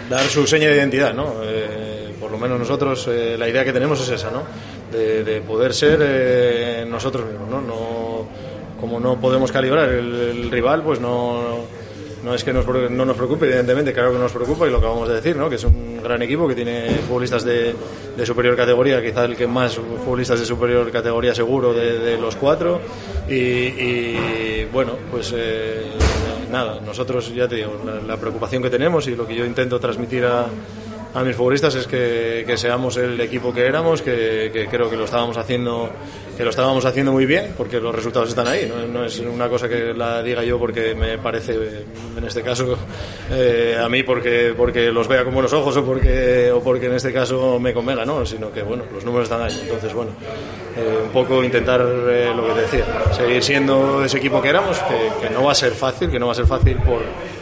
dar su seña de identidad, ¿no? Eh, por lo menos nosotros eh, la idea que tenemos es esa, ¿no? De, de poder ser nosotros mismos, ¿no? ¿no? Como no podemos calibrar el, rival, pues no es que nos, no nos preocupe, evidentemente, claro que nos preocupa y lo que vamos a decir, ¿no? que es un gran equipo que tiene futbolistas de, de superior categoría, quizá el que más futbolistas de superior categoría seguro de, de los cuatro. Y, y bueno, pues eh, nada, nosotros ya te digo, la, la, preocupación que tenemos y lo que yo intento transmitir a, a mis futbolistas es que, seamos el equipo que éramos, que, creo que lo estábamos haciendo, que lo estábamos haciendo muy bien, porque los resultados están ahí. No, no es una cosa que la diga yo porque me parece, en este caso, eh, a mí porque, porque los vea con buenos ojos o porque, o porque en este caso me convenga, no, sino que bueno, los números están ahí. Entonces, bueno, eh, un poco intentar eh, lo que decía, seguir siendo ese equipo que éramos, que, que, no va a ser fácil, que no va a ser fácil por,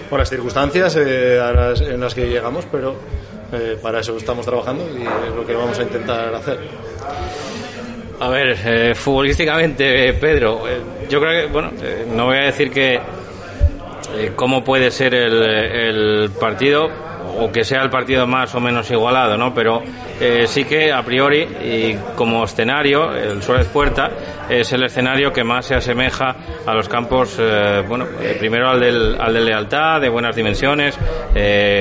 por las circunstancias eh, las, en las que llegamos, pero eh, para eso estamos trabajando y es lo que vamos a intentar hacer. A ver, eh, futbolísticamente, Pedro, eh, yo creo que, bueno, eh, no voy a decir que eh, cómo puede ser el, el, partido o que sea el partido más o menos igualado, ¿no? Pero eh, sí que a priori y como escenario el Suárez Puerta es el escenario que más se asemeja a los campos, eh, bueno, eh, primero al, del, al de lealtad, de buenas dimensiones,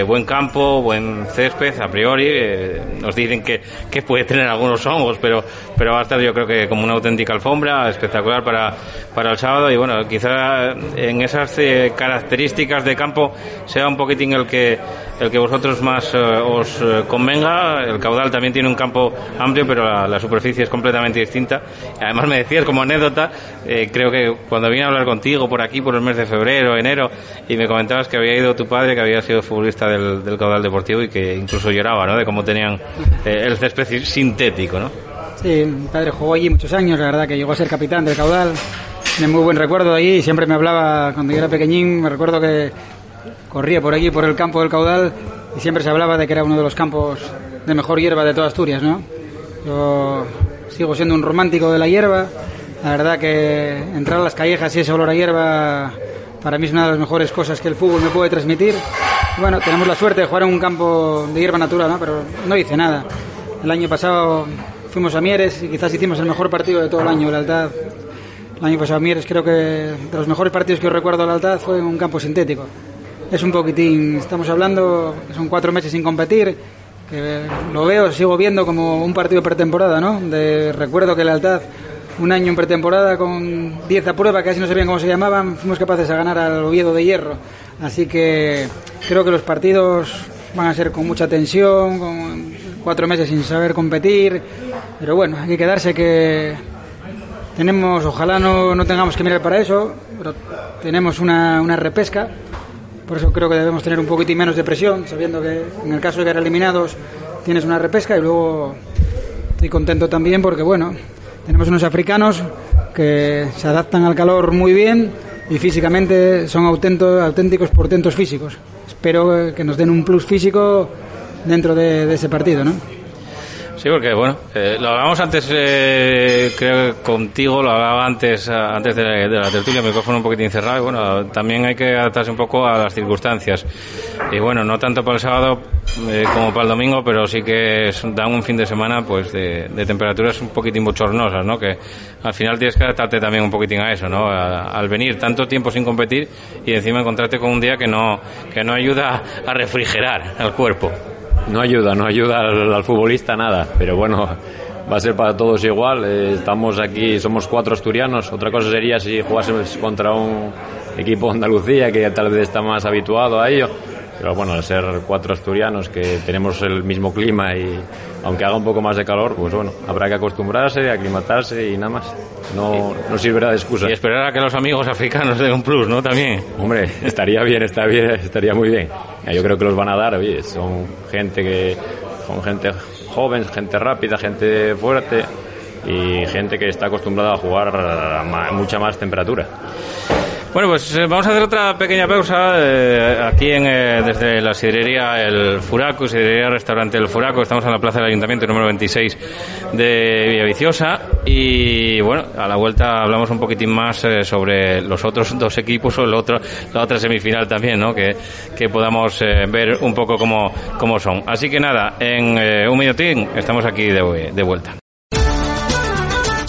buen campo, buen césped, a priori. nos dicen que, que puede tener algunos hongos, pero, pero va a estar yo creo que como una auténtica alfombra, espectacular para, para el sábado. Y bueno, quizá en esas características de campo sea un poquitín el que, el que vosotros más os convenga. El caudal también tiene un campo amplio, pero la, superficie es completamente distinta. Además me decías como anécdota, eh, creo que cuando vine a hablar contigo por aquí, por el mes de febrero, enero, y me comentabas que había ido tu padre, que había sido futbolista del, caudal deportivo y que incluso lloraba, ¿no? De cómo tenían eh, el césped sintético, ¿no? Sí, mi padre jugó allí muchos años, la verdad que llegó a ser capitán del caudal. Tiene muy buen recuerdo allí, siempre me hablaba cuando yo era pequeñín, me recuerdo que corría por allí, por el campo del caudal, y siempre se hablaba de que era uno de los campos de mejor hierba de toda Asturias, ¿no? Yo sigo siendo un romántico de la hierba. La verdad que entrar a las callejas y ese olor a hierba para mí es una de las mejores cosas que el fútbol me puede transmitir. bueno, tenemos la suerte de jugar en un campo de hierba natural, ¿no? Pero no hice nada. El año pasado fuimos a Mieres y quizás hicimos el mejor partido de todo el año, la Altad. El año pasado a Mieres creo que de los mejores partidos que recuerdo de la Altad fue en un campo sintético. Es un poquitín, estamos hablando, son cuatro meses sin competir, que lo veo, sigo viendo como un partido pretemporada, ¿no? De, recuerdo que Lealtad, un año en pretemporada con 10 a prueba, casi no sabían cómo se llamaban, fuimos capaces de ganar al Oviedo de Hierro. Así que creo que los partidos van a ser con mucha tensión, con cuatro meses sin saber competir, pero bueno, hay que quedarse que tenemos, ojalá no, no tengamos que mirar para eso, pero tenemos una, una repesca por eso creo que debemos tener un poquitín menos de presión, sabiendo que en el caso de quedar eliminados tienes una repesca y luego estoy contento también porque, bueno, tenemos unos africanos que se adaptan al calor muy bien y físicamente son auténticos portentos físicos. Espero que nos den un plus físico dentro de, de ese partido, ¿no? Sí, porque bueno, eh, lo hablábamos antes, eh, creo que contigo, lo hablaba antes antes de, la tertulia, el micrófono un poquitín cerrado, y bueno, también hay que adaptarse un poco a las circunstancias. Y bueno, no tanto para el sábado eh, como para el domingo, pero sí que dan un fin de semana pues de, temperaturas un poquitín bochornosas, ¿no? Que al final tienes que adaptarte también un poquitín a eso, ¿no? al venir tanto tiempo sin competir y encima encontrarte con un día que no, que no ayuda a refrigerar al cuerpo. No ayuda, no ayuda al, futbolista nada, pero bueno, va a ser para todos igual. Eh, estamos aquí, somos cuatro asturianos. Otra cosa sería si jugásemos contra un equipo de Andalucía que tal vez está más habituado a ello. Pero bueno, al ser cuatro asturianos que tenemos el mismo clima y aunque haga un poco más de calor, pues bueno, habrá que acostumbrarse, aclimatarse y nada más. No, no servirá de excusa. Y esperar a que los amigos africanos den un plus, ¿no? También. Hombre, estaría bien, estaría bien, estaría muy bien. Yo creo que los van a dar, oye, son gente que, son gente joven, gente rápida, gente fuerte y gente que está acostumbrada a jugar a mucha más temperatura. Bueno, pues eh, vamos a hacer otra pequeña pausa eh, aquí en, eh, desde la sidrería El Furaco, sidrería Restaurante El Furaco. Estamos en la plaza del Ayuntamiento número 26 de Villaviciosa y bueno, a la vuelta hablamos un poquitín más sobre los otros dos equipos o el otro, la otra semifinal también, ¿no? Que, que podamos ver un poco cómo, cómo son. Así que nada, en un minutín estamos aquí de vuelta.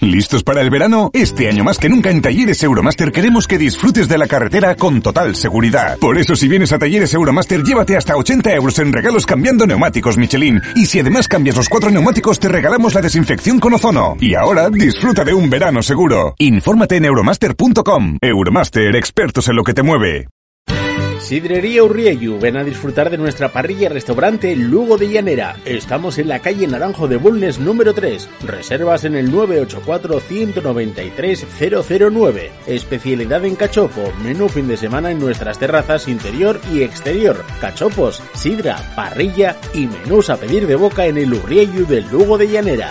¿Listos para el verano? Este año más que nunca en Talleres Euromaster queremos que disfrutes de la carretera con total seguridad. Por eso si vienes a Talleres Euromaster llévate hasta 80 euros en regalos cambiando neumáticos Michelin. Y si además cambias los cuatro neumáticos te regalamos la desinfección con ozono. Y ahora disfruta de un verano seguro. Infórmate en euromaster.com. Euromaster, expertos en lo que te mueve. Sidrería Urrieyu, ven a disfrutar de nuestra parrilla restaurante Lugo de Llanera. Estamos en la calle Naranjo de Bulnes número 3. Reservas en el 984-193-009. Especialidad en cachopo, menú fin de semana en nuestras terrazas interior y exterior. Cachopos, sidra, parrilla y menús a pedir de boca en el Urrieyu del Lugo de Llanera.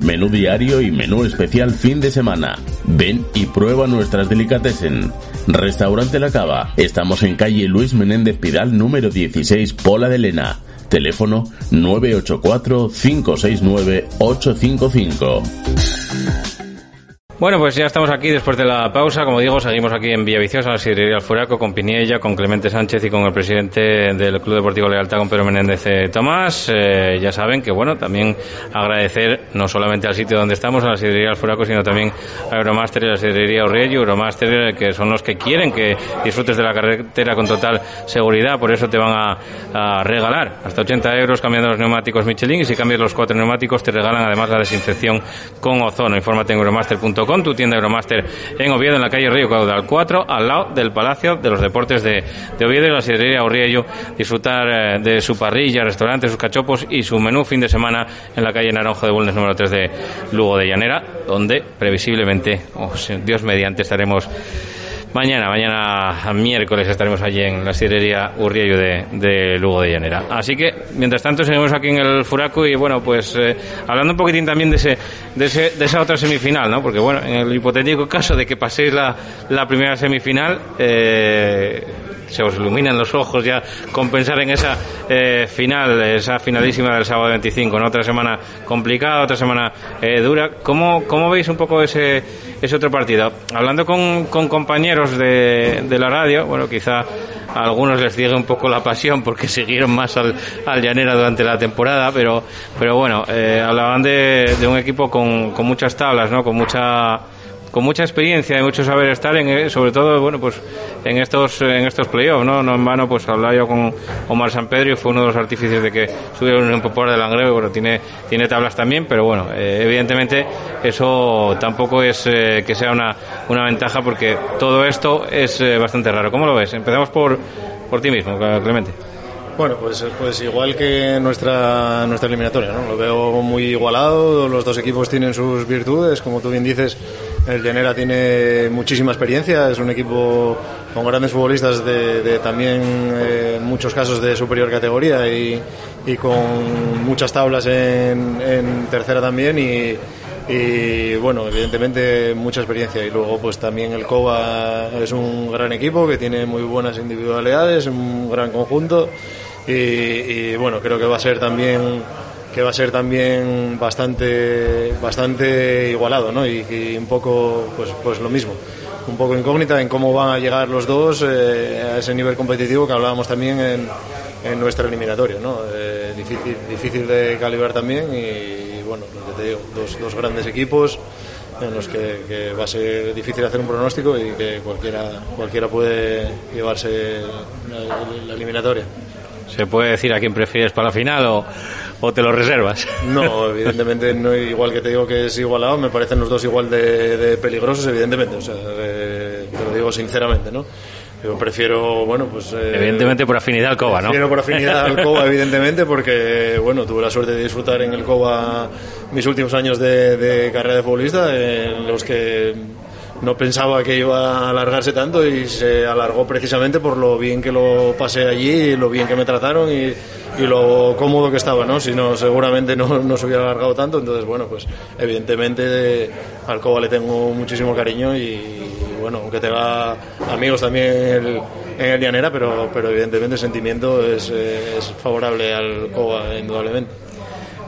Menú diario y menú especial fin de semana. Ven y prueba nuestras delicatessen. Restaurante La Cava. Estamos en calle Luis Menéndez Pidal número 16, Pola de Lena. Teléfono 984 569 855. Bueno, pues ya estamos aquí después de la pausa. Como digo, seguimos aquí en Villaviciosa, en la sidrería Alfuraco, con Piniella, con Clemente Sánchez y con el presidente del Club Deportivo Lealtad, con Pedro Menéndez eh, Tomás. Eh, ya saben que, bueno, también agradecer no solamente al sitio donde estamos, a la sidrería Alfuraco, sino también a Euromaster y a la sidrería Urriello, Euromaster, eh, que son los que quieren que disfrutes de la carretera con total seguridad. Por eso te van a, a regalar hasta 80 euros cambiando los neumáticos Michelin. Y si cambias los cuatro neumáticos, te regalan además la desinfección con ozono. Infórmate en euromaster.com con tu tienda Euromaster en Oviedo, en la calle Río Caudal 4, al lado del Palacio de los Deportes de, Oviedo y la sidrería Urriello. Disfrutar eh, de su parrilla, restaurante, sus cachopos y su menú fin de semana en la calle Naranjo de Bulnes número 3 de Lugo de Llanera, donde previsiblemente, oh, Dios mediante, estaremos Mañana, mañana miércoles estaremos allí en la sidrería Urriello de, Lugo de Llanera. Así que, mientras tanto, seguimos aquí en el Furaco y, bueno, pues eh, hablando un poquitín también de, ese, de, ese, de esa otra semifinal, ¿no? Porque, bueno, en el hipotético caso de que paséis la, la primera semifinal, eh, se os iluminan los ojos ya con pensar en esa eh, final, esa finalísima del sábado 25, ¿no? Otra semana complicada, otra semana eh, dura. ¿Cómo, ¿Cómo veis un poco ese, ese otro partido? Hablando con, con compañeros de, de la radio, bueno, quizá a algunos les llegue un poco la pasión porque *laughs* siguieron más al, al Llanera durante la temporada, pero, pero bueno, eh, hablaban de, de un equipo con, con muchas tablas, ¿no? Con mucha con mucha experiencia y mucho saber estar en sobre todo bueno pues en estos en estos playoffs no no en vano pues hablaba yo con Omar San Pedro y fue uno de los artífices de que subieron un poco de Langreo bueno tiene tiene tablas también pero bueno eh, evidentemente eso tampoco es eh, que sea una una ventaja porque todo esto es eh, bastante raro. Cómo lo ves empezamos por por ti mismo Clemente. Bueno, pues, pues igual que nuestra, nuestra eliminatoria, ¿no? Lo veo muy igualado, los dos equipos tienen sus virtudes, como tú bien dices, el Llanera tiene muchísima experiencia, es un equipo con grandes futbolistas de, también eh, muchos casos de superior categoría y, con muchas tablas en, tercera también y, bueno, evidentemente mucha experiencia. Y luego pues también el COBA es un gran equipo que tiene muy buenas individualidades, un gran conjunto y bueno, creo que va a ser también que va a ser también bastante bastante igualado ¿no? y, un poco pues, pues lo mismo un poco incógnita en cómo van a llegar los dos eh, a ese nivel competitivo que hablábamos también en, en nuestra eliminatoria ¿no? Eh, difícil, difícil de calibrar también y, bueno, lo que te digo, dos, dos grandes equipos en los que, que, va a ser difícil hacer un pronóstico y que cualquiera, cualquiera puede llevarse la, la eliminatoria. ¿Se puede decir a quién prefieres para la final o, o te lo reservas? No, evidentemente, no, igual que te digo que es igualado, me parecen los dos igual de, de peligrosos, evidentemente. O sea, eh, te lo digo sinceramente, ¿no? Yo prefiero, bueno, pues... eh, Evidentemente por afinidad al Coba, ¿no? Prefiero por afinidad al Coba, evidentemente, porque, bueno, tuve la suerte de disfrutar en el Coba mis últimos años de, de carrera de futbolista, en los que no pensaba que iba a alargarse tanto y se alargó precisamente por lo bien que lo pasé allí, y lo bien que me trataron y, y lo cómodo que estaba, ¿no? Si no, seguramente no, no se hubiera alargado tanto. Entonces, bueno, pues evidentemente al Coba le tengo muchísimo cariño y, bueno, aunque tenga amigos también en el, en el Llanera, pero, pero evidentemente el sentimiento es, es favorable al Coba, indudablemente.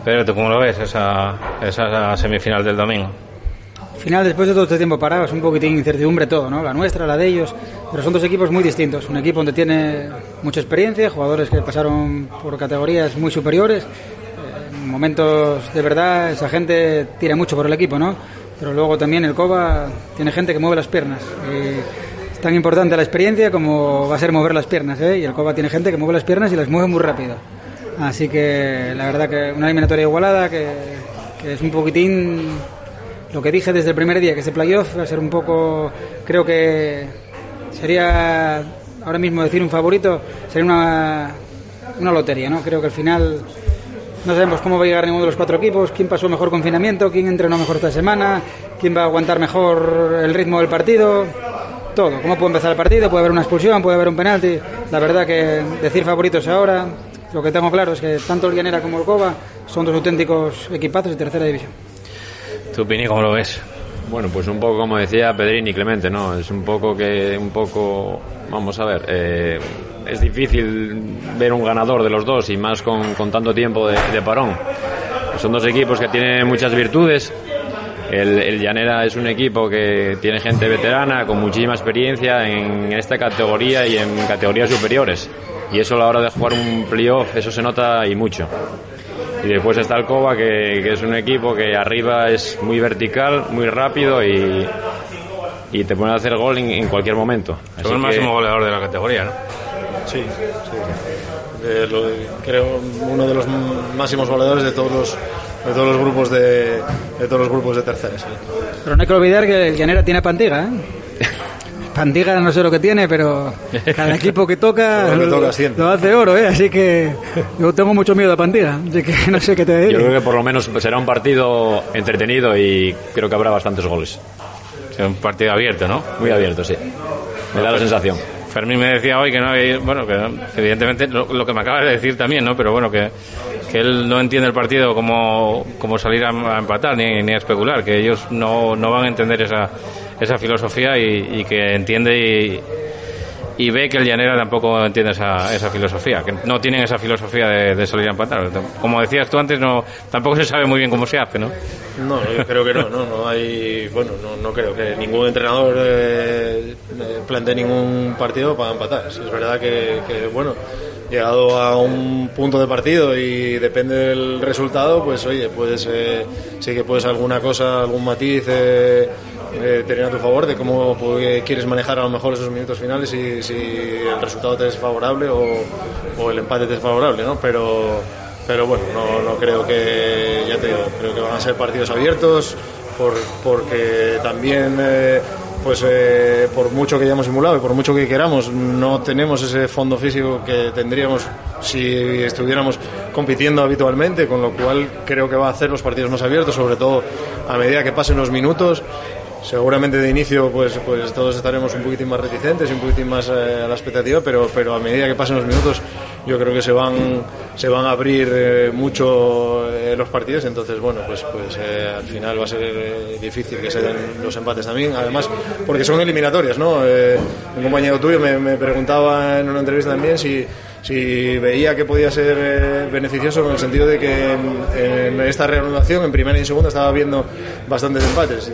Pero tú cómo lo ves esa, esa semifinal del domingo. Final, después de todo este tiempo parado, es un poquitín incertidumbre todo, ¿no? La nuestra, la de ellos, pero son dos equipos muy distintos. Un equipo donde tiene mucha experiencia, jugadores que pasaron por categorías muy superiores. Eh, En momentos de verdad, esa gente tira mucho por el equipo, ¿no? Pero luego también el Coba tiene gente que mueve las piernas. Y es tan importante la experiencia como va a ser mover las piernas, ¿eh? Y el Coba tiene gente que mueve las piernas y las mueve muy rápido. Así que la verdad que una eliminatoria igualada que es un poquitín lo que dije desde el primer día, que ese playoff va a ser un poco, creo que sería ahora mismo decir un favorito, sería una, una lotería, ¿no? Creo que al final no sabemos cómo va a llegar ninguno de los cuatro equipos, quién pasó mejor confinamiento, quién entrenó mejor esta semana, quién va a aguantar mejor el ritmo del partido, todo, cómo puede empezar el partido, puede haber una expulsión, puede haber un penalti, la verdad que decir favoritos ahora, lo que tengo claro es que tanto el Llanera como el Coba son dos auténticos equipazos de tercera división. ¿Tu opinión cómo lo ves? Bueno, pues un poco como decía Pedrini y Clemente, ¿no? Es un poco que, un poco, vamos a ver, eh, es difícil ver un ganador de los dos y más con, con tanto tiempo de, de parón. Son dos equipos que tienen muchas virtudes. El, el Llanera es un equipo que tiene gente veterana con muchísima experiencia en esta categoría y en categorías superiores. Y eso a la hora de jugar un playoff, eso se nota y mucho. Y después está el Coba, que, que es un equipo que arriba es muy vertical, muy rápido y, y te pueden hacer gol en, en cualquier momento. Así Son el que- máximo goleador de la categoría, ¿no? Sí, sí. De lo- creo uno de los máximos goleadores de todos los de todos los grupos de, de todos los grupos de tercera. sí. Pero no hay que olvidar que el Llanera tiene Pantiga, ¿eh? Pantiga no sé lo que tiene, pero cada *laughs* equipo que toca, lo que lo, toca asciende. lo hace oro, ¿eh? Así que yo tengo mucho miedo a Pantiga, así que no sé qué te Yo creo diré. que por lo menos será un partido entretenido y creo que habrá bastantes goles. Es un partido abierto, ¿no? Muy abierto, sí. Me da la sensación. Fermín me decía hoy que no había, bueno, que evidentemente lo, lo que me acabas de decir también, ¿no? Pero bueno, que, que él no entiende el partido como, como salir a, a empatar ni, ni a especular, que ellos no, no van a entender esa, esa filosofía y, y que entiende y, y ve que el Llanera tampoco entiende esa, esa filosofía, que no tienen esa filosofía de, de salir a empatar. Como decías tú antes, no, tampoco se sabe muy bien cómo se hace, ¿no? No, yo creo que no, no, no hay, bueno, no, no creo que ningún entrenador eh, eh, plantee ningún partido para empatar. Es verdad que, que, bueno, llegado a un punto de partido y depende del resultado, pues oye, puedes, eh, sí que puedes alguna cosa, algún matiz eh, eh, tener a tu favor de cómo pues, quieres manejar a lo mejor esos minutos finales y si el resultado te es favorable o, el empate te es favorable, ¿no? Pero pero bueno, no, no creo que, ya te digo, creo que van a ser partidos abiertos, por, porque también, eh, pues eh, por mucho que hayamos simulado y por mucho que queramos, no tenemos ese fondo físico que tendríamos si estuviéramos compitiendo habitualmente, con lo cual creo que va a hacer los partidos más abiertos, sobre todo a medida que pasen los minutos. Seguramente de inicio pues, pues todos estaremos un poquitín más reticentes y un poquitín más eh, a la expectativa, pero, pero a medida que pasen los minutos yo creo que se van, se van a abrir eh, mucho eh, los partidos, entonces bueno, pues, pues eh, al final va a ser difícil que se den los empates también, además porque son eliminatorias, ¿no? Un compañero tuyo me, me preguntaba en una entrevista también si si veía que podía ser eh, beneficioso en el sentido de que en, esta reanudación, en primera y en segunda, estaba viendo bastantes empates.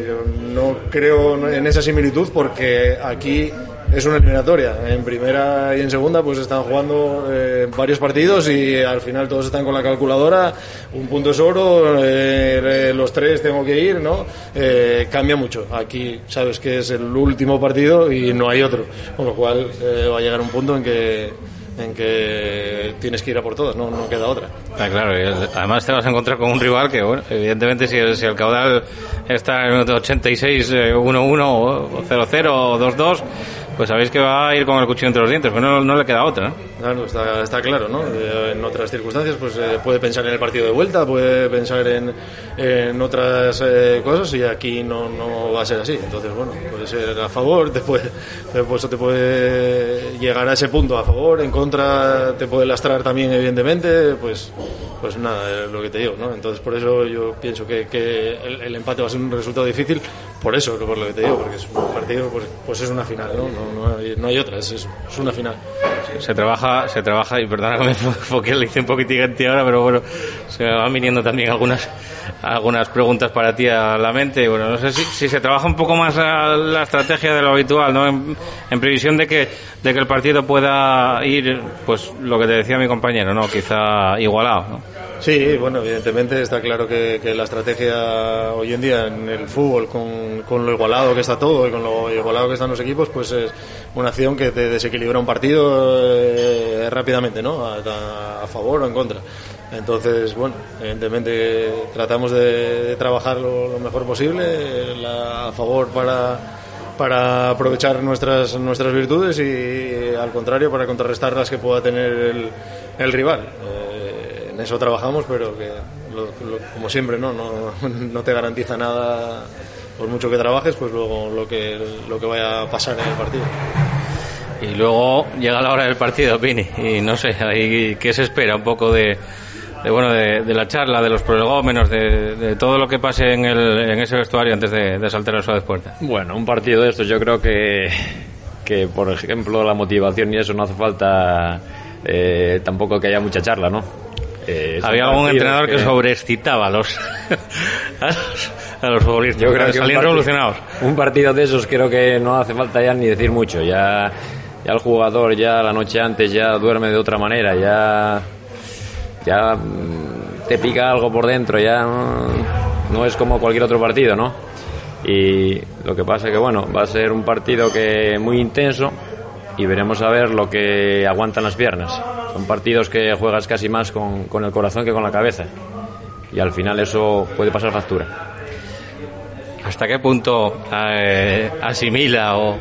No creo en esa similitud porque aquí es una eliminatoria. En primera y en segunda pues están jugando eh, varios partidos y al final todos están con la calculadora, un punto es oro, eh, los tres tengo que ir, ¿no? Eh, cambia mucho. Aquí sabes que es el último partido y no hay otro, con lo cual va a llegar un punto en que en que tienes que ir a por todas, no, no queda otra. Ah, claro, además te vas a encontrar con un rival que, bueno, evidentemente si el, si el caudal está en el 86, 1-1 o 0-0 o 2-2, pues sabéis que va a ir con el cuchillo entre los dientes, pero no, no le queda otra. ¿no? Claro, está, está claro, ¿no? Eh, en otras circunstancias, pues eh, puede pensar en el partido de vuelta, puede pensar en, en otras eh, cosas y aquí no, no va a ser así. Entonces, bueno, puede ser a favor, te puede, pues, te puede llegar a ese punto a favor, en contra te puede lastrar también, evidentemente, pues, pues nada, lo que te digo, ¿no? Entonces, por eso yo pienso que, que el, empate va a ser un resultado difícil, por eso, por lo que te digo, porque es un partido, pues, pues es una final, ¿no? no, no, hay, otra, es, es, una final. Se trabaja, se trabaja, y perdona que me *laughs* le hice un poquitín ahora, pero bueno, se me van viniendo también algunas, algunas preguntas para ti a la mente. Bueno, no sé si, si se trabaja un poco más la estrategia de lo habitual, ¿no? En, en, previsión de que, de que el partido pueda ir, pues lo que te decía mi compañero, ¿no? Quizá igualado, ¿no? Sí, bueno, evidentemente está claro que, la estrategia hoy en día en el fútbol, con, lo igualado que está todo y con lo igualado que están los equipos, pues es una acción que te desequilibra un partido eh, rápidamente, ¿no? A, favor o en contra. Entonces, bueno, evidentemente tratamos de, trabajar lo, mejor posible la, a favor para, para aprovechar nuestras, nuestras virtudes y al contrario para contrarrestar las que pueda tener el, el rival. Eh, en eso trabajamos, pero que lo, lo, como siempre no, no, no te garantiza nada por mucho que trabajes, pues luego lo que, lo que vaya a pasar en el partido. Y luego llega la hora del partido, Pini, y no sé, ahí, ¿qué se espera un poco de, de bueno, de, de, la charla, de los prolegómenos, de, de, todo lo que pase en, el, en ese vestuario antes de, de saltar a suave puerta? Bueno, un partido de estos yo creo que, que por ejemplo, la motivación y eso no hace falta eh, tampoco que haya mucha charla, ¿no? Eh, Había algún entrenador que, que sobreexcitaba a los, *laughs* a los, a los futbolistas. Yo creo que salían revolucionados. Un partido de esos creo que no hace falta ya ni decir mucho. Ya, ya el jugador ya la noche antes ya duerme de otra manera, ya, ya te pica algo por dentro, ya no, no es como cualquier otro partido, ¿no? Y lo que pasa es que bueno, va a ser un partido que muy intenso y veremos a ver lo que aguantan las piernas. Son partidos que juegas casi más con, con el corazón que con la cabeza. Y al final eso puede pasar factura. ¿Hasta qué punto eh, asimila o,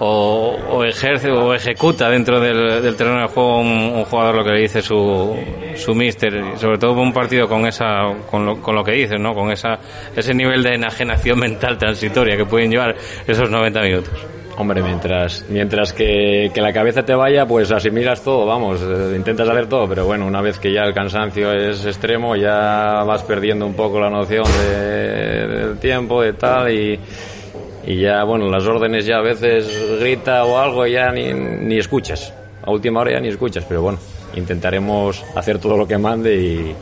o, o, ejerce o ejecuta dentro del, del terreno de juego un, jugador lo que le dice su, su mister? Sobre todo un partido con esa con lo, con lo que dices, ¿no? Con esa, ese nivel de enajenación mental transitoria que pueden llevar esos 90 minutos. Hombre, mientras, mientras que, que, la cabeza te vaya, pues asimilas todo, vamos, eh, intentas hacer todo, pero bueno, una vez que ya el cansancio es extremo, ya vas perdiendo un poco la noción de, del tiempo, de tal, y, y ya, bueno, las órdenes ya a veces grita o algo y ya ni, ni escuchas. A última hora ya ni escuchas, pero bueno, intentaremos hacer todo lo que mande y,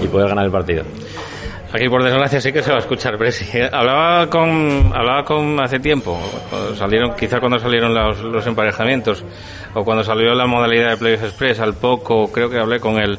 y poder ganar el partido. Aquí por desgracia sí que se va a escuchar, Presi. Hablaba con, hablaba con hace tiempo, salieron, quizá cuando salieron los, los, emparejamientos, o cuando salió la modalidad de Playoff Express, al poco creo que hablé con el,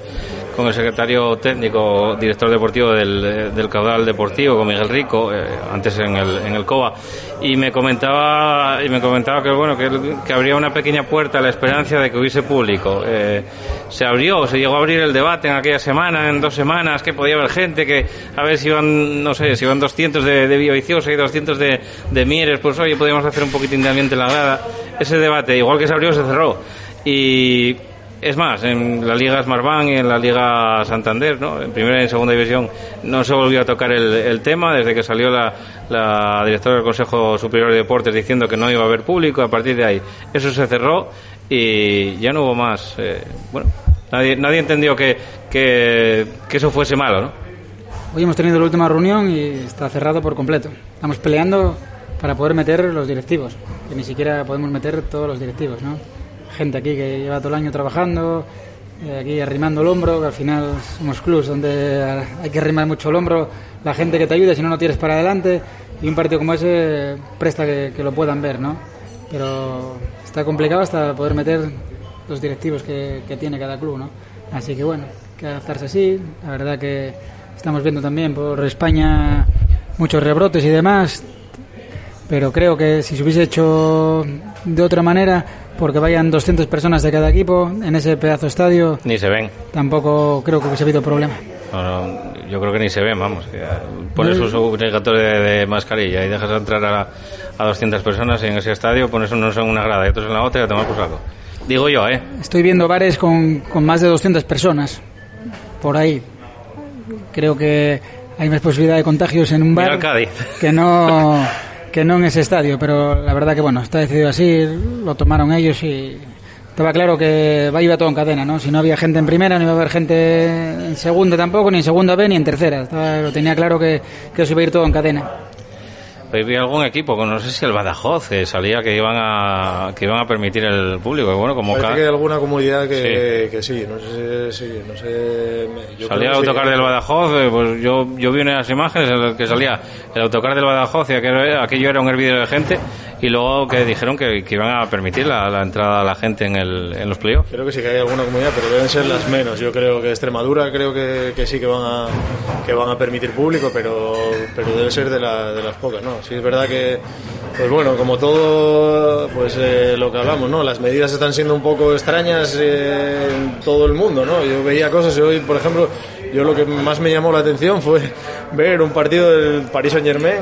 con el secretario técnico, director deportivo del, del caudal deportivo, con Miguel Rico, eh, antes en el, en el COBA, y me comentaba, y me comentaba que bueno, que, que habría una pequeña puerta a la esperanza de que hubiese público. Eh, se abrió, se llegó a abrir el debate en aquella semana, en dos semanas, que podía haber gente, que a ver si iban, no sé, si iban 200 de, de Villaviciosa y 200 de, de Mieres, pues oye, podíamos hacer un poquitín de ambiente en la grada. Ese debate, igual que se abrió, se cerró. Y es más, en la Liga Smartbank y en la Liga Santander, ¿no? en primera y en segunda división, no se volvió a tocar el, tema desde que salió la, la, directora del Consejo Superior de Deportes diciendo que no iba a haber público. A partir de ahí, eso se cerró y ya no hubo más. Eh, bueno, nadie, nadie entendió que, que, que eso fuese malo, ¿no? Hoy hemos tenido la última reunión y está cerrado por completo. Estamos peleando para poder meter los directivos, que ni siquiera podemos meter todos los directivos, ¿no? Gente aquí que lleva todo el año trabajando, eh, aquí arrimando el hombro, que al final somos clubs donde hay que arrimar mucho el hombro, la gente que te ayuda, si no, no tienes para adelante, y un partido como ese presta que, que lo puedan ver, ¿no? pero está complicado hasta poder meter los directivos que, que tiene cada club, ¿no? Así que bueno, que adaptarse así. La verdad que estamos viendo también por España muchos rebrotes y demás, pero creo que si se hubiese hecho de otra manera, porque vayan 200 personas de cada equipo en ese pedazo de estadio, Ni se ven. tampoco creo que hubiese habido problema. No, no, yo creo que ni se ven, vamos. Pones un obligatorio de, de mascarilla y dejas entrar a, a 200 personas en ese estadio pones unos en una grada y otros en la otra y a tomar por saco. Digo yo, ¿eh? Estoy viendo bares con, con más de 200 personas por ahí. Creo que hay más posibilidad de contagios en un bar que no *laughs* que non ese estadio, pero la verdad que, bueno, está decidido así, lo tomaron ellos y estaba claro que iba todo en cadena, ¿no? Si no había gente en primera, no iba a haber gente en segunda tampoco, ni en segunda B, ni en tercera. Estaba, lo tenía claro que, que eso iba a ir todo en cadena. Hoy vi algún equipo, no sé si el Badajoz, que salía que iban a que iban a permitir el público. Bueno, como Parece que hay alguna comunidad que que sí, no sé, si- sí, no sé. yo salía el sí. autocar del Badajoz, eh, pues yo, yo vi unas imágenes en las que salía el autocar del Badajoz y aquello, aquello era un hervidero de gente y luego que dijeron que, que iban a permitir la, la entrada a la gente en, el, en los playoffs. Creo que sí que hay alguna comunidad, pero deben ser las menos. Yo creo que Extremadura creo que, que sí que van a que van a permitir público, pero pero debe ser de, la- de las pocas, ¿no? Sí es verdad que pues bueno, como todo pues eh, lo que hablamos, ¿no? Las medidas están siendo un poco extrañas eh, en todo el mundo, ¿no? Yo veía cosas y hoy, por ejemplo, yo lo que más me llamó la atención fue ver un partido del Paris Saint Germain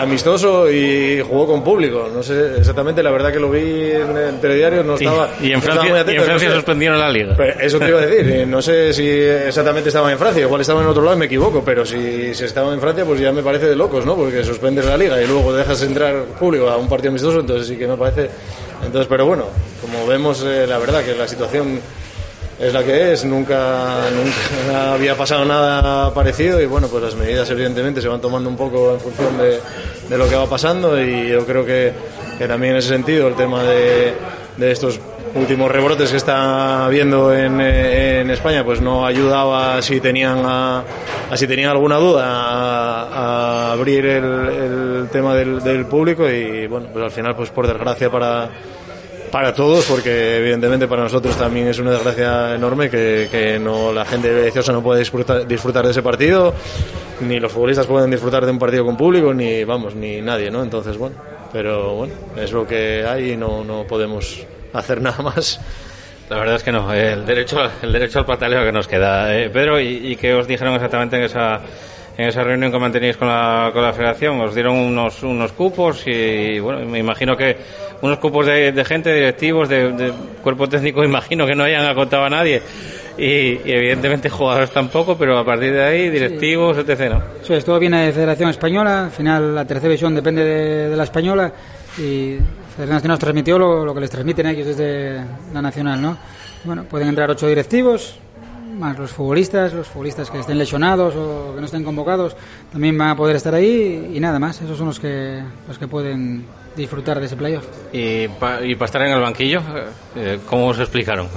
amistoso y jugó con público. No sé exactamente, la verdad que lo vi en el telediario, no Y, estaba. y en estaba Francia, muy y atento, en no Francia sé. suspendieron la liga. Eso te iba a decir, eh, no sé si exactamente estaban en Francia, igual estaban en otro lado y me equivoco, pero si, si estaban en Francia pues ya me parece de locos, ¿no? Porque suspendes la liga y luego dejas entrar público a un partido amistoso, entonces sí que me parece... Entonces, pero bueno, como vemos, eh, la verdad que la situación es la que es, nunca, nunca *laughs* había pasado nada parecido y bueno, pues las medidas evidentemente se van tomando un poco en función de, de lo que va pasando y yo creo que, que también en ese sentido el tema de, de estos últimos rebrotes que está habiendo en, en España pues no ayudaba si tenían si tenían alguna duda a, a abrir el, el tema del, del público y bueno pues al final pues por desgracia para para todos, porque evidentemente para nosotros también es una desgracia enorme que, que no la gente de Villaviciosa no puede disfrutar, disfrutar de ese partido, ni los futbolistas pueden disfrutar de un partido con público, ni vamos, ni nadie, ¿no? Entonces, bueno, pero bueno, es lo que hay y no, no podemos hacer nada más. La verdad es que no, el derecho, el derecho al pataleo que nos queda. Eh, Pedro, ¿y, y qué os dijeron exactamente en esa, en esa reunión que mantenéis con la, con la federación? ¿Os dieron unos, unos cupos? Y bueno, me imagino que unos cupos de, de gente, directivos, de, de cuerpo técnico, *laughs* imagino que no hayan acotado a nadie. Y, y evidentemente jugadores tampoco, pero a partir de ahí, directivos, etc. ¿no? Eso es, todo viene de Federación Española, al final la tercera división depende de, de la española y Federación Nacional nos transmitió lo, lo que les transmiten ellos desde la nacional, ¿no? Bueno, pueden entrar ocho directivos, más los futbolistas, los futbolistas que estén lesionados o que no estén convocados, también van a poder estar ahí y nada más, esos son los que, los que pueden disfrutar de ese playoff. Y para y pa estar en el banquillo, eh, ¿cómo os explicaron?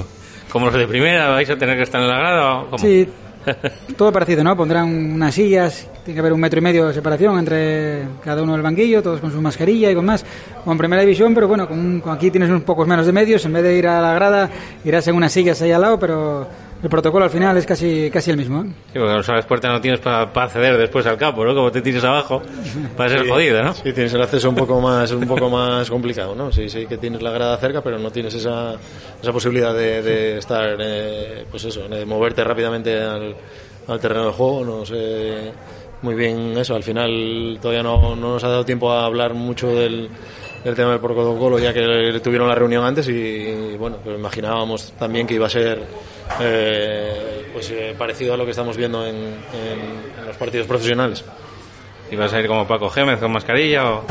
¿Como los de primera vais a tener que estar en la grada? o cómo? Sí, *laughs* todo parecido, ¿no? Pondrán unas sillas, tiene que haber un metro y medio de separación entre cada uno del banquillo, todos con su mascarilla y con más. Como en primera división, pero bueno, con aquí tienes unos pocos menos de medios, en vez de ir a la grada, irás en unas sillas ahí al lado, pero el protocolo al final es casi, casi el mismo. ¿eh? Sí, porque no sabes puerta no tienes para acceder después al campo, ¿no? Como te tires abajo, va a ser jodido, ¿no? Sí, tienes el acceso un poco más, un poco más complicado, ¿no? Sí, sí que tienes la grada cerca, pero no tienes esa, esa posibilidad de, de estar, eh, pues eso, de moverte rápidamente al, al terreno de juego. No sé muy bien eso. Al final todavía no, no nos ha dado tiempo a hablar mucho del, del tema del protocolo, ya que tuvieron la reunión antes y, bueno, pues imaginábamos también que iba a ser eh, pues eh, parecido a lo que estamos viendo en, en- en los partidos profesionales. ¿Y vas a ir como Paco Gémez con mascarilla o...?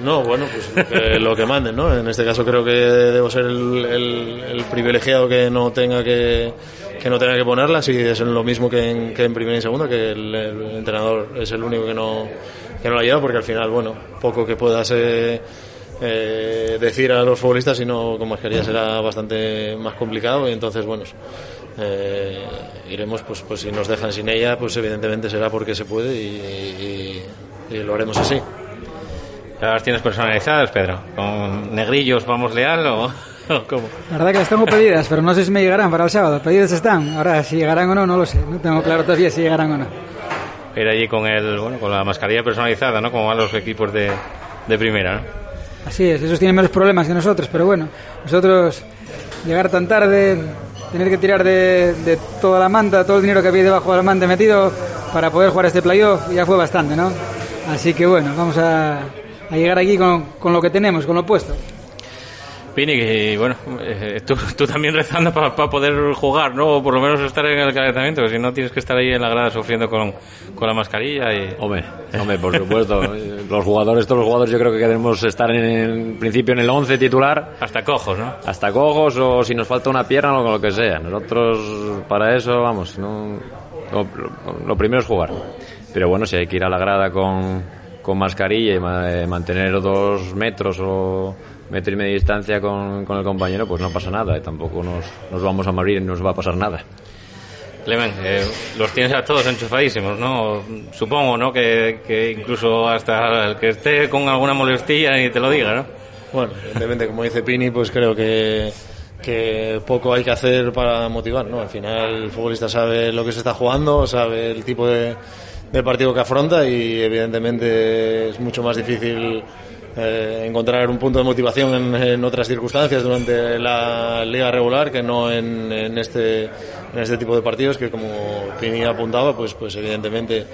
No, bueno, pues lo que, *laughs* lo que manden, ¿no? En este caso creo que debo ser el, el- el privilegiado que no tenga que, que no tenga que ponerlas y es lo mismo que en, que en primera y segunda, que el, el entrenador es el único que no, que no la lleva porque al final, bueno, poco que puedas eh, eh, decir a los futbolistas si no con mascarilla será bastante más complicado y entonces, bueno, eh, iremos, pues, pues si nos dejan sin ella, pues evidentemente será porque se puede y, y- y lo haremos así. ¿Las tienes personalizadas, Pedro? ¿Con negrillos vamos leal o, o cómo? La verdad que las tengo pedidas, pero no sé si me llegarán para el sábado. Pedidas están. Ahora, si llegarán o no, no lo sé. No tengo claro todavía si llegarán o no. Ir allí con el, bueno, con la mascarilla personalizada, ¿no? Como van los equipos de, de primera, ¿no? Así es, esos tienen menos problemas que nosotros, pero bueno, nosotros llegar tan tarde, tener que tirar de, de toda la manta, todo el dinero que había debajo de la manta metido para poder jugar este playoff, ya fue bastante, ¿no? Así que bueno, vamos a, a llegar aquí con, con lo que tenemos, con lo puesto. Pini, que bueno, eh, tú, tú también rezando para poder jugar, ¿no? O por lo menos estar en el calentamiento, porque si no tienes que estar ahí en la grada sufriendo con, con la mascarilla y... Hombre, hombre, por supuesto. *laughs* los jugadores, todos los jugadores yo creo que queremos estar en, en principio en el 11 titular. Hasta cojos, ¿no? Hasta cojos o si nos falta una pierna o lo que sea. Nosotros para eso, vamos, no, lo, primero es jugar. Pero bueno, si hay que ir a la grada con, con mascarilla y eh, mantener dos metros o metro y medio de distancia con, con el compañero, pues no pasa nada. Y tampoco nos, nos vamos a morir y no nos va a pasar nada. Clemen, eh, los tienes a todos enchufadísimos, ¿no? Supongo, ¿no? Que, que incluso hasta el que esté con alguna molestilla ni te lo diga, ¿no? Bueno, evidentemente, como dice Pini, pues creo que, que poco hay que hacer para motivar, ¿no? Al final el futbolista sabe lo que se está jugando, sabe el tipo de, de partido que afronta y evidentemente es mucho más difícil eh, encontrar un punto de motivación en, otras circunstancias durante la liga regular que no en, en este en este tipo de partidos que como Pini apuntaba pues pues evidentemente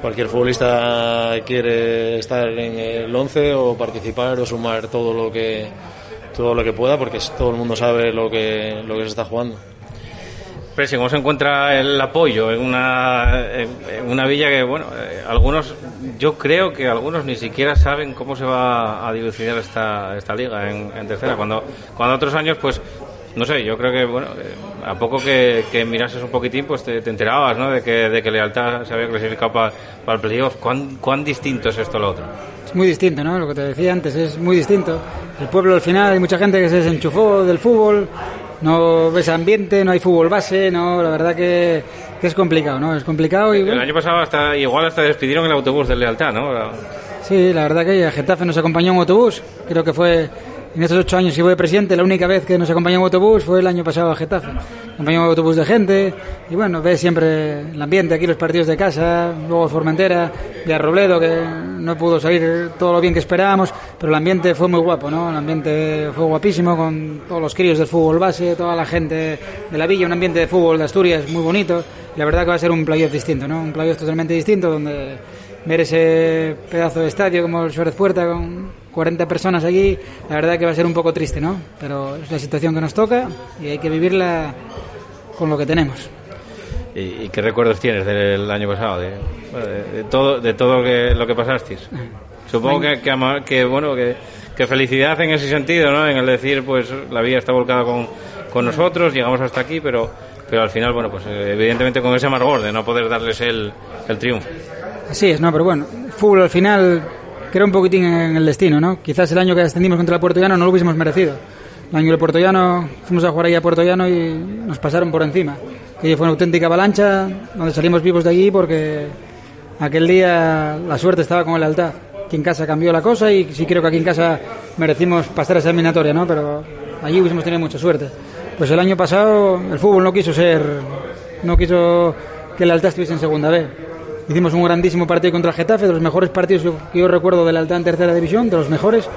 cualquier futbolista quiere estar en el 11 o participar o sumar todo lo que todo lo que pueda porque todo el mundo sabe lo que lo que se está jugando Pero si cómo se encuentra el apoyo en una, una villa que, bueno, eh, algunos, yo creo que algunos ni siquiera saben cómo se va a dilucidar esta, esta liga en, tercera. Cuando, cuando otros años, pues, no sé, yo creo que, bueno, eh, a poco que, que mirases un poquitín, pues te, te enterabas, ¿no? De que, de que Lealtad se había clasificado para el playoff. ¿Cuán, ¿Cuán distinto es esto a lo otro? Es muy distinto, ¿no? Lo que te decía antes es muy distinto. El pueblo al final hay mucha gente que se desenchufó del fútbol, no ves ambiente, no hay fútbol base, no, la verdad que, que es complicado, ¿no? Es complicado y El año pasado hasta, igual hasta despidieron el autobús de Lealtad, ¿no? sí, la verdad que a Getafe nos acompañó un autobús, creo que fue en estos ocho años que fue presidente, la única vez que nos acompañó un autobús fue el año pasado a Getafe. Acompañó un autobús de gente y bueno, ves siempre el ambiente aquí, los partidos de casa, luego Formentera, Villarrobledo, que no pudo salir todo lo bien que esperábamos, pero el ambiente fue muy guapo, ¿no? El ambiente fue guapísimo con todos los críos del fútbol base, toda la gente de la villa, un ambiente de fútbol de Asturias muy bonito. Y la verdad que va a ser un playoff distinto, ¿no? Un playoff totalmente distinto donde ver ese pedazo de estadio como el Suárez Puerta con 40 personas allí, la verdad que va a ser un poco triste, ¿no? Pero es la situación que nos toca y hay que vivirla con lo que tenemos. ¿Y, y qué recuerdos tienes del año pasado? De, bueno, de, de todo, de todo lo que, lo que pasasteis. Supongo que, que, que, bueno, que, que felicidad en ese sentido, ¿no? En el decir, pues la vida está volcada con, con nosotros, llegamos hasta aquí, pero, pero al final, bueno, pues evidentemente con ese amargor de no poder darles el, el triunfo. Así es, ¿no? Pero bueno, fútbol al final crea un poquitín en el destino, ¿no? Quizás el año que ascendimos contra el Puerto Llano no lo hubiésemos merecido. El año del Puerto Llano, fuimos a jugar ahí a Puerto Llano y nos pasaron por encima. Y fue una auténtica avalancha donde salimos vivos de allí porque aquel día la suerte estaba con el altar. Aquí en casa cambió la cosa y sí creo que aquí en casa merecimos pasar esa eliminatoria, ¿no? Pero allí hubiésemos tenido mucha suerte. Pues el año pasado el fútbol no quiso ser, no quiso que el Alta estuviese en segunda B. Hicimos un grandísimo partido contra el Getafe, de los mejores partidos que yo recuerdo del Alta en tercera división, de los mejores.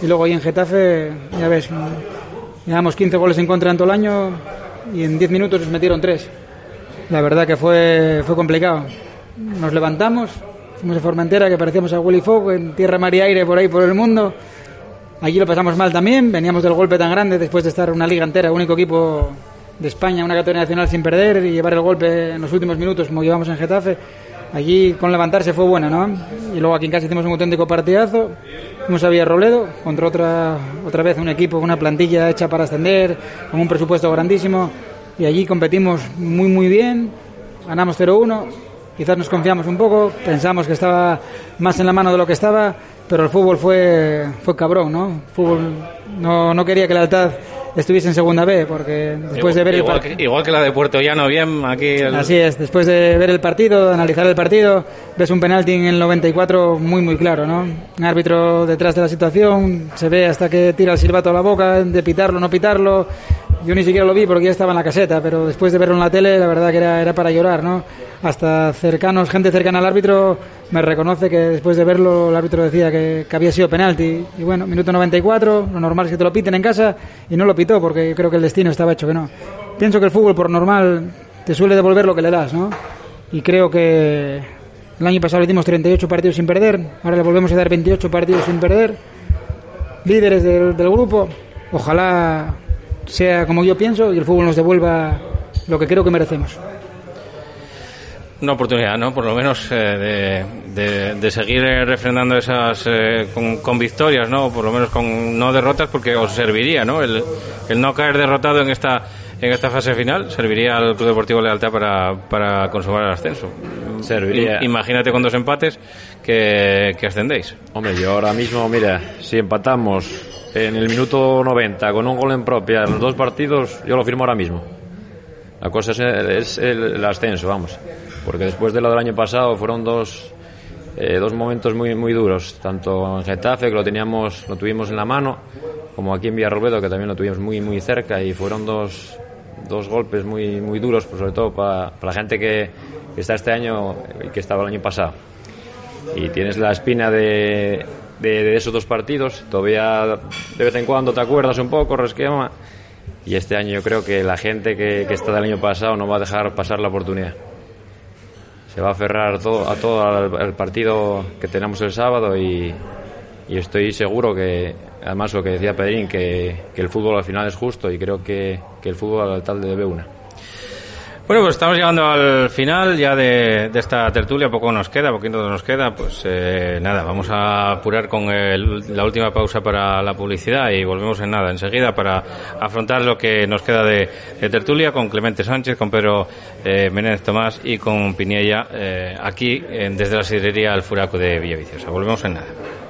Y luego ahí en Getafe, ya ves, llevamos 15 goles en contra en todo el año y en 10 minutos nos metieron 3. La verdad que fue, fue complicado. Nos levantamos, fuimos a Formentera, que parecíamos a Willy Fogg, en tierra, mar y aire por ahí por el mundo. Allí lo pasamos mal también, veníamos del golpe tan grande después de estar una liga entera, único equipo de España, una categoría nacional sin perder y llevar el golpe en los últimos minutos como llevamos en Getafe. Allí con levantarse fue buena, ¿no? Y luego aquí en casa hicimos un auténtico partidazo. Fuimos a Villarrobledo contra otra, otra vez un equipo, una plantilla hecha para ascender, con un presupuesto grandísimo. Y allí competimos muy, muy bien. Ganamos 0-1. Quizás nos confiamos un poco, pensamos que estaba más en la mano de lo que estaba, pero el fútbol fue, fue cabrón, ¿no? El fútbol no, no quería que la Lealtad estuviese en segunda B, porque después de ver igual, el que, partido... igual que la de Puerto Llano, bien, aquí... El... Así es, después de ver el partido, de analizar el partido, ves un penalti en el 94 muy muy claro, ¿no? Un árbitro detrás de la situación, se ve hasta que tira el silbato a la boca, de pitarlo no pitarlo. Yo ni siquiera lo vi porque ya estaba en la caseta, pero después de verlo en la tele, la verdad que era, era para llorar, ¿no? Hasta cercanos, gente cercana al árbitro me reconoce que después de verlo el árbitro decía que, había sido penalti. Y bueno, minuto 94, lo normal es que te lo piten en casa y no lo pitó porque creo que el destino estaba hecho que no. Pienso que el fútbol por normal te suele devolver lo que le das, ¿no? Y creo que el año pasado le dimos 38 partidos sin perder, ahora le volvemos a dar 28 partidos sin perder. Líderes del grupo, ojalá sea como yo pienso y el fútbol nos devuelva lo que creo que merecemos. Una oportunidad, ¿no? Por lo menos eh, de, de, de, seguir eh, refrendando esas eh, con, con, victorias, ¿no? Por lo menos con no derrotas, porque os serviría, ¿no? El, el no caer derrotado en esta en esta fase final serviría al Club Deportivo Lealtad para, para consumar el ascenso. Serviría. Imagínate con dos empates que, que ascendéis. Hombre, yo ahora mismo, mira, si empatamos en el minuto 90 con un gol en propia en los dos partidos, yo lo firmo ahora mismo. La cosa es el, es el ascenso, vamos. Porque después de lo del año pasado fueron dos, eh, dos momentos muy, muy duros, tanto en Getafe, que lo, teníamos, lo tuvimos en la mano, como aquí en Villarrobedo, que también lo tuvimos muy, muy cerca, y fueron dos, dos golpes muy, muy duros, pues sobre todo para, para la gente que, está este año y que estaba el año pasado. Y tienes la espina de, de, de, esos dos partidos, todavía de vez en cuando te acuerdas un poco, resquema, y este año yo creo que la gente que, que está del año pasado no va a dejar pasar la oportunidad. Se va a aferrar todo, a todo al, partido que tenemos el sábado y, y estoy seguro que, además lo que decía Pedrín, que, el fútbol al final es justo y creo que, que el fútbol al tal debe una. Bueno, pues estamos llegando al final ya de, esta tertulia, poco nos queda, poquito nos queda, pues eh, nada, vamos a apurar con el, la última pausa para la publicidad y volvemos en nada, enseguida para afrontar lo que nos queda de, de tertulia con Clemente Sánchez, con Pedro eh, Menéndez Tomás y con Piniella eh, aquí desde la sidrería El Furaco de Villaviciosa. Volvemos en nada.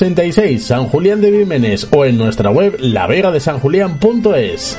86, San Julián de Vímenes o en nuestra web lavegadesanjulián.es.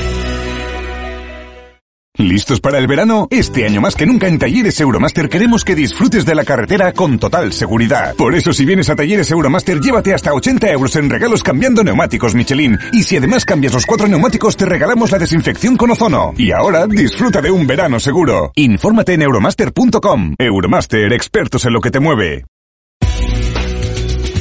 ¿Listos para el verano? Este año más que nunca en Talleres Euromaster queremos que disfrutes de la carretera con total seguridad. Por eso si vienes a Talleres Euromaster llévate hasta 80 euros en regalos cambiando neumáticos Michelin. Y si además cambias los cuatro neumáticos te regalamos la desinfección con ozono. Y ahora disfruta de un verano seguro. Infórmate en euromaster.com. Euromaster, expertos en lo que te mueve.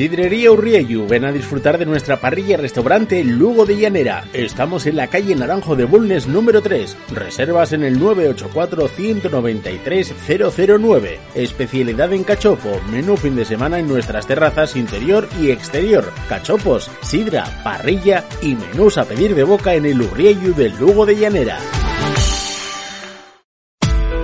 Sidrería Urrieyu, ven a disfrutar de nuestra parrilla restaurante Lugo de Llanera. Estamos en la calle Naranjo de Bulnes número 3. Reservas en el 984-193-009. Especialidad en cachopo, menú fin de semana en nuestras terrazas interior y exterior. Cachopos, sidra, parrilla y menús a pedir de boca en el Urrieyu del Lugo de Llanera.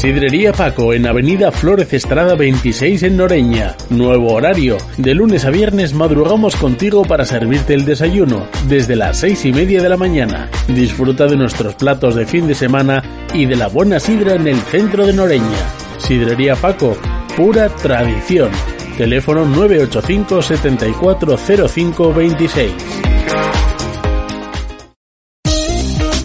Sidrería Paco en Avenida Flores Estrada 26 en Noreña. Nuevo horario. De lunes a viernes madrugamos contigo para servirte el desayuno desde las seis y media de la mañana. Disfruta de nuestros platos de fin de semana y de la buena sidra en el centro de Noreña. Sidrería Paco, pura tradición. Teléfono 985 740526.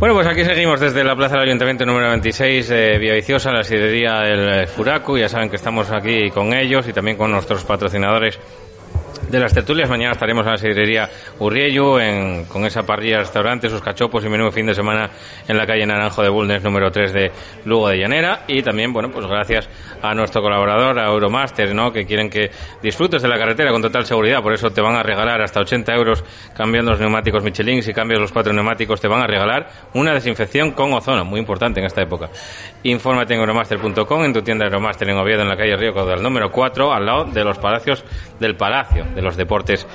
Bueno, pues aquí seguimos desde la Plaza del Ayuntamiento número 26 de Villaviciosa, la sidería El Furacu. Ya saben que estamos aquí con ellos y también con nuestros patrocinadores de las tertulias. Mañana estaremos en la sidrería Urriello en, con esa parrilla restaurante, sus cachopos y menú fin de semana en la calle Naranjo de Bulnes número 3 de Lugo de Llanera. Y también, bueno, pues gracias a nuestro colaborador, a Euromaster, ¿no? Que quieren que disfrutes de la carretera con total seguridad. Por eso te van a regalar hasta 80 euros cambiando los neumáticos Michelin. Si cambias los cuatro neumáticos, te van a regalar una desinfección con ozono, muy importante en esta época. Infórmate en euromaster.com, en tu tienda Euromaster en Oviedo, en la calle Río Caudal número 4, al lado de los palacios del Palacio de los Deportes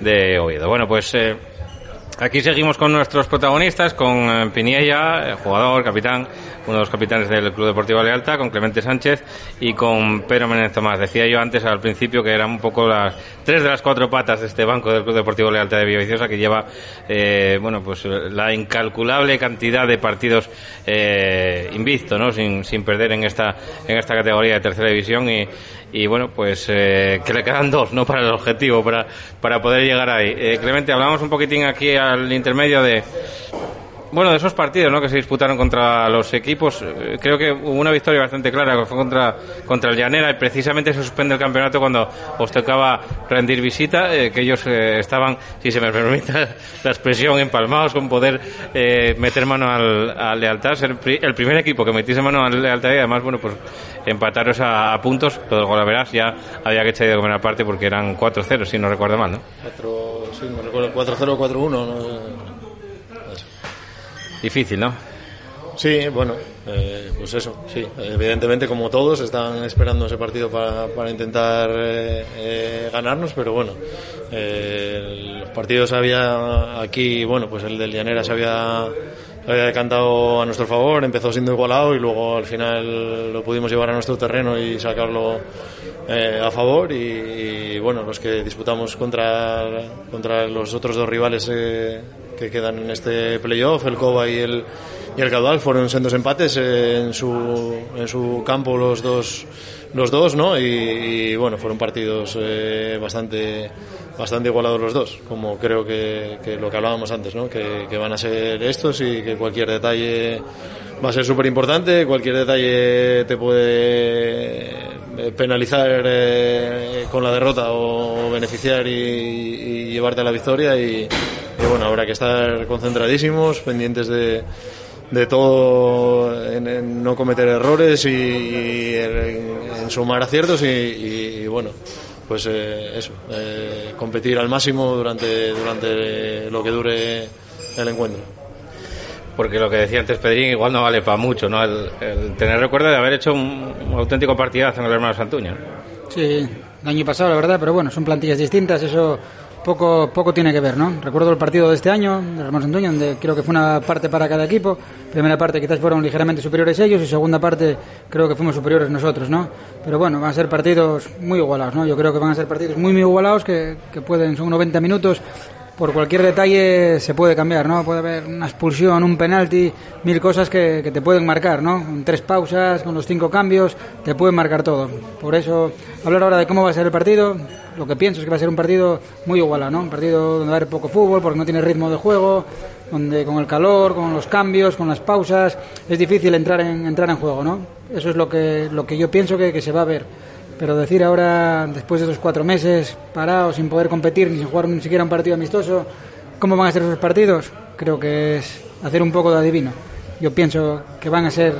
de Oviedo. Bueno, pues eh, aquí seguimos con nuestros protagonistas, con eh, Piniella, jugador, capitán, uno de los capitanes del Club Deportivo Lealta, con Clemente Sánchez y con Pedro Menéndez Tomás. Decía yo antes al principio que eran un poco las tres de las cuatro patas de este banco del Club Deportivo Lealta de Villaviciosa que lleva, eh, bueno, pues la incalculable cantidad de partidos eh, invicto, ¿no? Sin, sin perder en esta, en esta categoría de tercera división y, y bueno, pues eh, que le quedan dos, ¿no? *laughs* Para el objetivo, para, para poder llegar ahí. Eh, Clemente, hablamos un poquitín aquí al intermedio de bueno, de esos partidos ¿no? que se disputaron contra los equipos, eh, creo que hubo una victoria bastante clara que fue contra, contra el Llanera y precisamente se suspende el campeonato cuando os tocaba rendir visita, eh, que ellos eh, estaban, si se me *laughs* permite la expresión, empalmados con poder meter mano al, al Lealtad, ser pri- el primer equipo que metiese mano al Lealtad y además, bueno, pues empataros a, a puntos, todo la verás, ya había que echar de comer aparte porque eran 4-0, si no recuerdo mal, ¿no? 4, sí, no recuerdo, 4-0 4-1. ¿no? Difícil, ¿no? Sí, bueno, eh, pues eso, sí. Evidentemente, como todos, están esperando ese partido para, para intentar eh, eh, ganarnos, pero bueno, eh, los partidos había aquí, bueno, pues el del Llanera se había, decantado a nuestro favor, empezó siendo igualado y luego al final lo pudimos llevar a nuestro terreno y sacarlo a favor. Y, y, bueno, los que disputamos contra, contra los otros dos rivales que quedan en este playoff, el Coba y el, y el Caudal, fueron sendos empates eh, en, su, en su campo los dos, los dos ¿no? Y, bueno, fueron partidos eh, bastante, bastante igualados los dos, como creo que, que lo que hablábamos antes, ¿no? Que, que van a ser estos y que cualquier detalle va a ser súper importante, cualquier detalle te puede eh, penalizar eh, con la derrota o beneficiar y, y llevarte a la victoria y, bueno, habrá que estar concentradísimos, pendientes de, de todo, en, en no cometer errores y, y en, en sumar aciertos y, y, y bueno, pues eh, eso, eh, competir al máximo durante, durante lo que dure el encuentro. Porque lo que decía antes Pedrín igual no vale para mucho, ¿no? El, el tener recuerdo de haber hecho un, un auténtico partidazo en el hermano Santuña. Sí, el año pasado, la verdad, pero bueno, son plantillas distintas, eso poco, poco tiene que ver, ¿no? Recuerdo el partido de este año, del Hermanos Antonio, donde creo que fue una parte para cada equipo. Primera parte quizás fueron ligeramente superiores ellos y segunda parte creo que fuimos superiores nosotros, ¿no? Pero bueno, van a ser partidos muy igualados, ¿no? Yo creo que van a ser partidos muy, muy igualados que, que pueden, son 90 minutos por cualquier detalle se puede cambiar, ¿no? Puede haber una expulsión, un penalti, mil cosas que, te pueden marcar, ¿no? Con tres pausas, con los cinco cambios, te pueden marcar todo. Por eso, hablar ahora de cómo va a ser el partido, lo que pienso es que va a ser un partido muy igualado, ¿no? Un partido donde va a haber poco fútbol, porque no tiene ritmo de juego, donde con el calor, con los cambios, con las pausas, es difícil entrar en, entrar en juego, ¿no? Eso es lo que, lo que yo pienso que, que se va a ver. Pero decir ahora, después de esos cuatro meses parados, sin poder competir, ni sin jugar ni siquiera un partido amistoso, ¿cómo van a ser esos partidos? Creo que es hacer un poco de adivino. Yo pienso que van a ser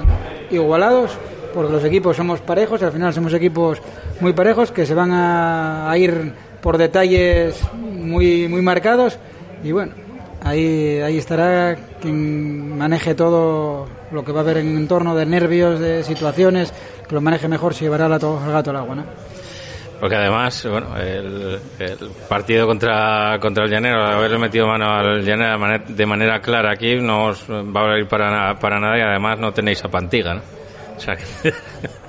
igualados, porque los equipos somos parejos, al final somos equipos muy parejos, que se van a, a ir por detalles muy, muy marcados. Y bueno, ahí, ahí estará quien maneje todo lo que va a haber en entorno de nervios, de situaciones, que lo maneje mejor si llevará al gato, al gato al agua, ¿no? Porque además, bueno, el, el, partido contra, contra el Llanero, haberle metido mano al Llanero de manera clara aquí, no os va a valer para, nada, para nada y además no tenéis a Pantiga, ¿no? O sea que... *laughs*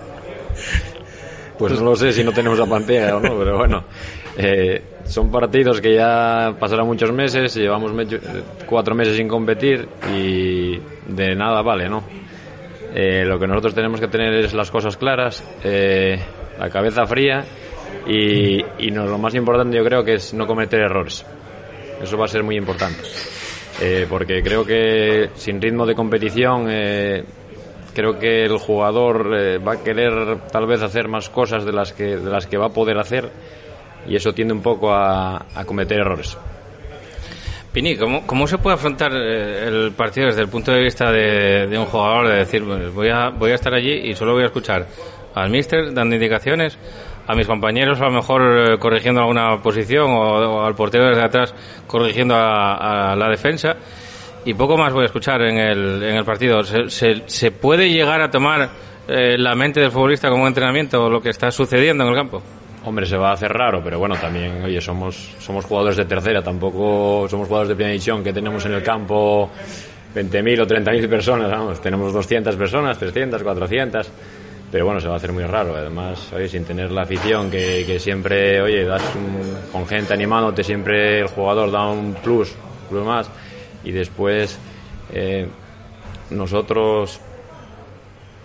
Pues no lo sé si no tenemos a Pantiga o no, pero bueno. Eh, son partidos que ya pasarán muchos meses, llevamos cuatro meses sin competir y de nada vale, ¿no? Eh, lo que nosotros tenemos que tener es las cosas claras, eh, la cabeza fría y, y no, lo más importante yo creo que es no cometer errores. Eso va a ser muy importante. Eh, porque creo que sin ritmo de competición eh, creo que el jugador eh, va a querer tal vez hacer más cosas de las que, de las que va a poder hacer y eso tiende un poco a, cometer errores. Pini, ¿cómo, ¿cómo, se puede afrontar el partido desde el punto de vista de, un jugador? De decir, voy, a, voy a estar allí y solo voy a escuchar al míster dando indicaciones, a mis compañeros a lo mejor eh, corrigiendo alguna posición o, o, al portero desde atrás corrigiendo a, la defensa y poco más voy a escuchar en el, en el partido. ¿Se, puede llegar a tomar eh, la mente del futbolista como entrenamiento lo que está sucediendo en el campo? Hombre, se va a hacer raro, pero bueno, también, oye, somos, somos jugadores de tercera, tampoco somos jugadores de primera división que tenemos en el campo 20.000 o 30.000 personas, vamos, tenemos 200 personas, 300, 400, pero bueno, se va a hacer muy raro, además, oye, sin tener la afición que, que siempre, oye, das un, con gente animándote, siempre el jugador da un plus, plus más, y después eh, nosotros,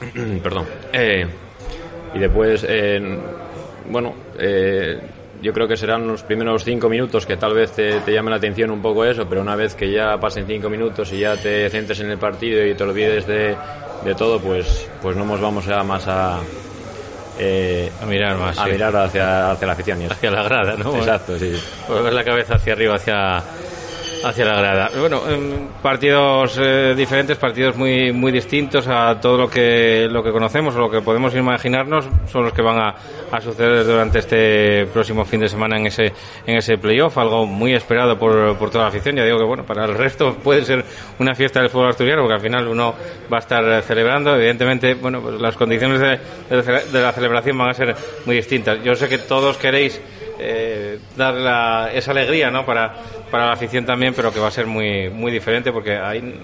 *clears throat* perdón, eh, y después, eh, bueno, eh, yo creo que serán los primeros cinco minutos que tal vez te, te, llame la atención un poco eso, pero una vez que ya pasen cinco minutos y ya te centres en el partido y te olvides de, de todo, pues, pues no nos vamos a más a, eh, a mirar más, a sí. mirar hacia, hacia la afición. Y hacia la grada, ¿no? Exacto, sí. Pues la cabeza hacia arriba, hacia hacia la grada. Bueno, partidos eh, diferentes, partidos muy muy distintos a todo lo que lo que conocemos o lo que podemos imaginarnos son los que van a, a suceder durante este próximo fin de semana en ese en ese playoff, algo muy esperado por, por toda la afición. Ya digo que bueno, para el resto *laughs* puede ser una fiesta del fútbol asturiano porque al final uno va a estar celebrando. Evidentemente, bueno, pues las condiciones de, de la celebración van a ser muy distintas. Yo sé que todos queréis eh, dar la, esa alegría ¿no? para, para la afición también, pero que va a ser muy, muy diferente porque ahí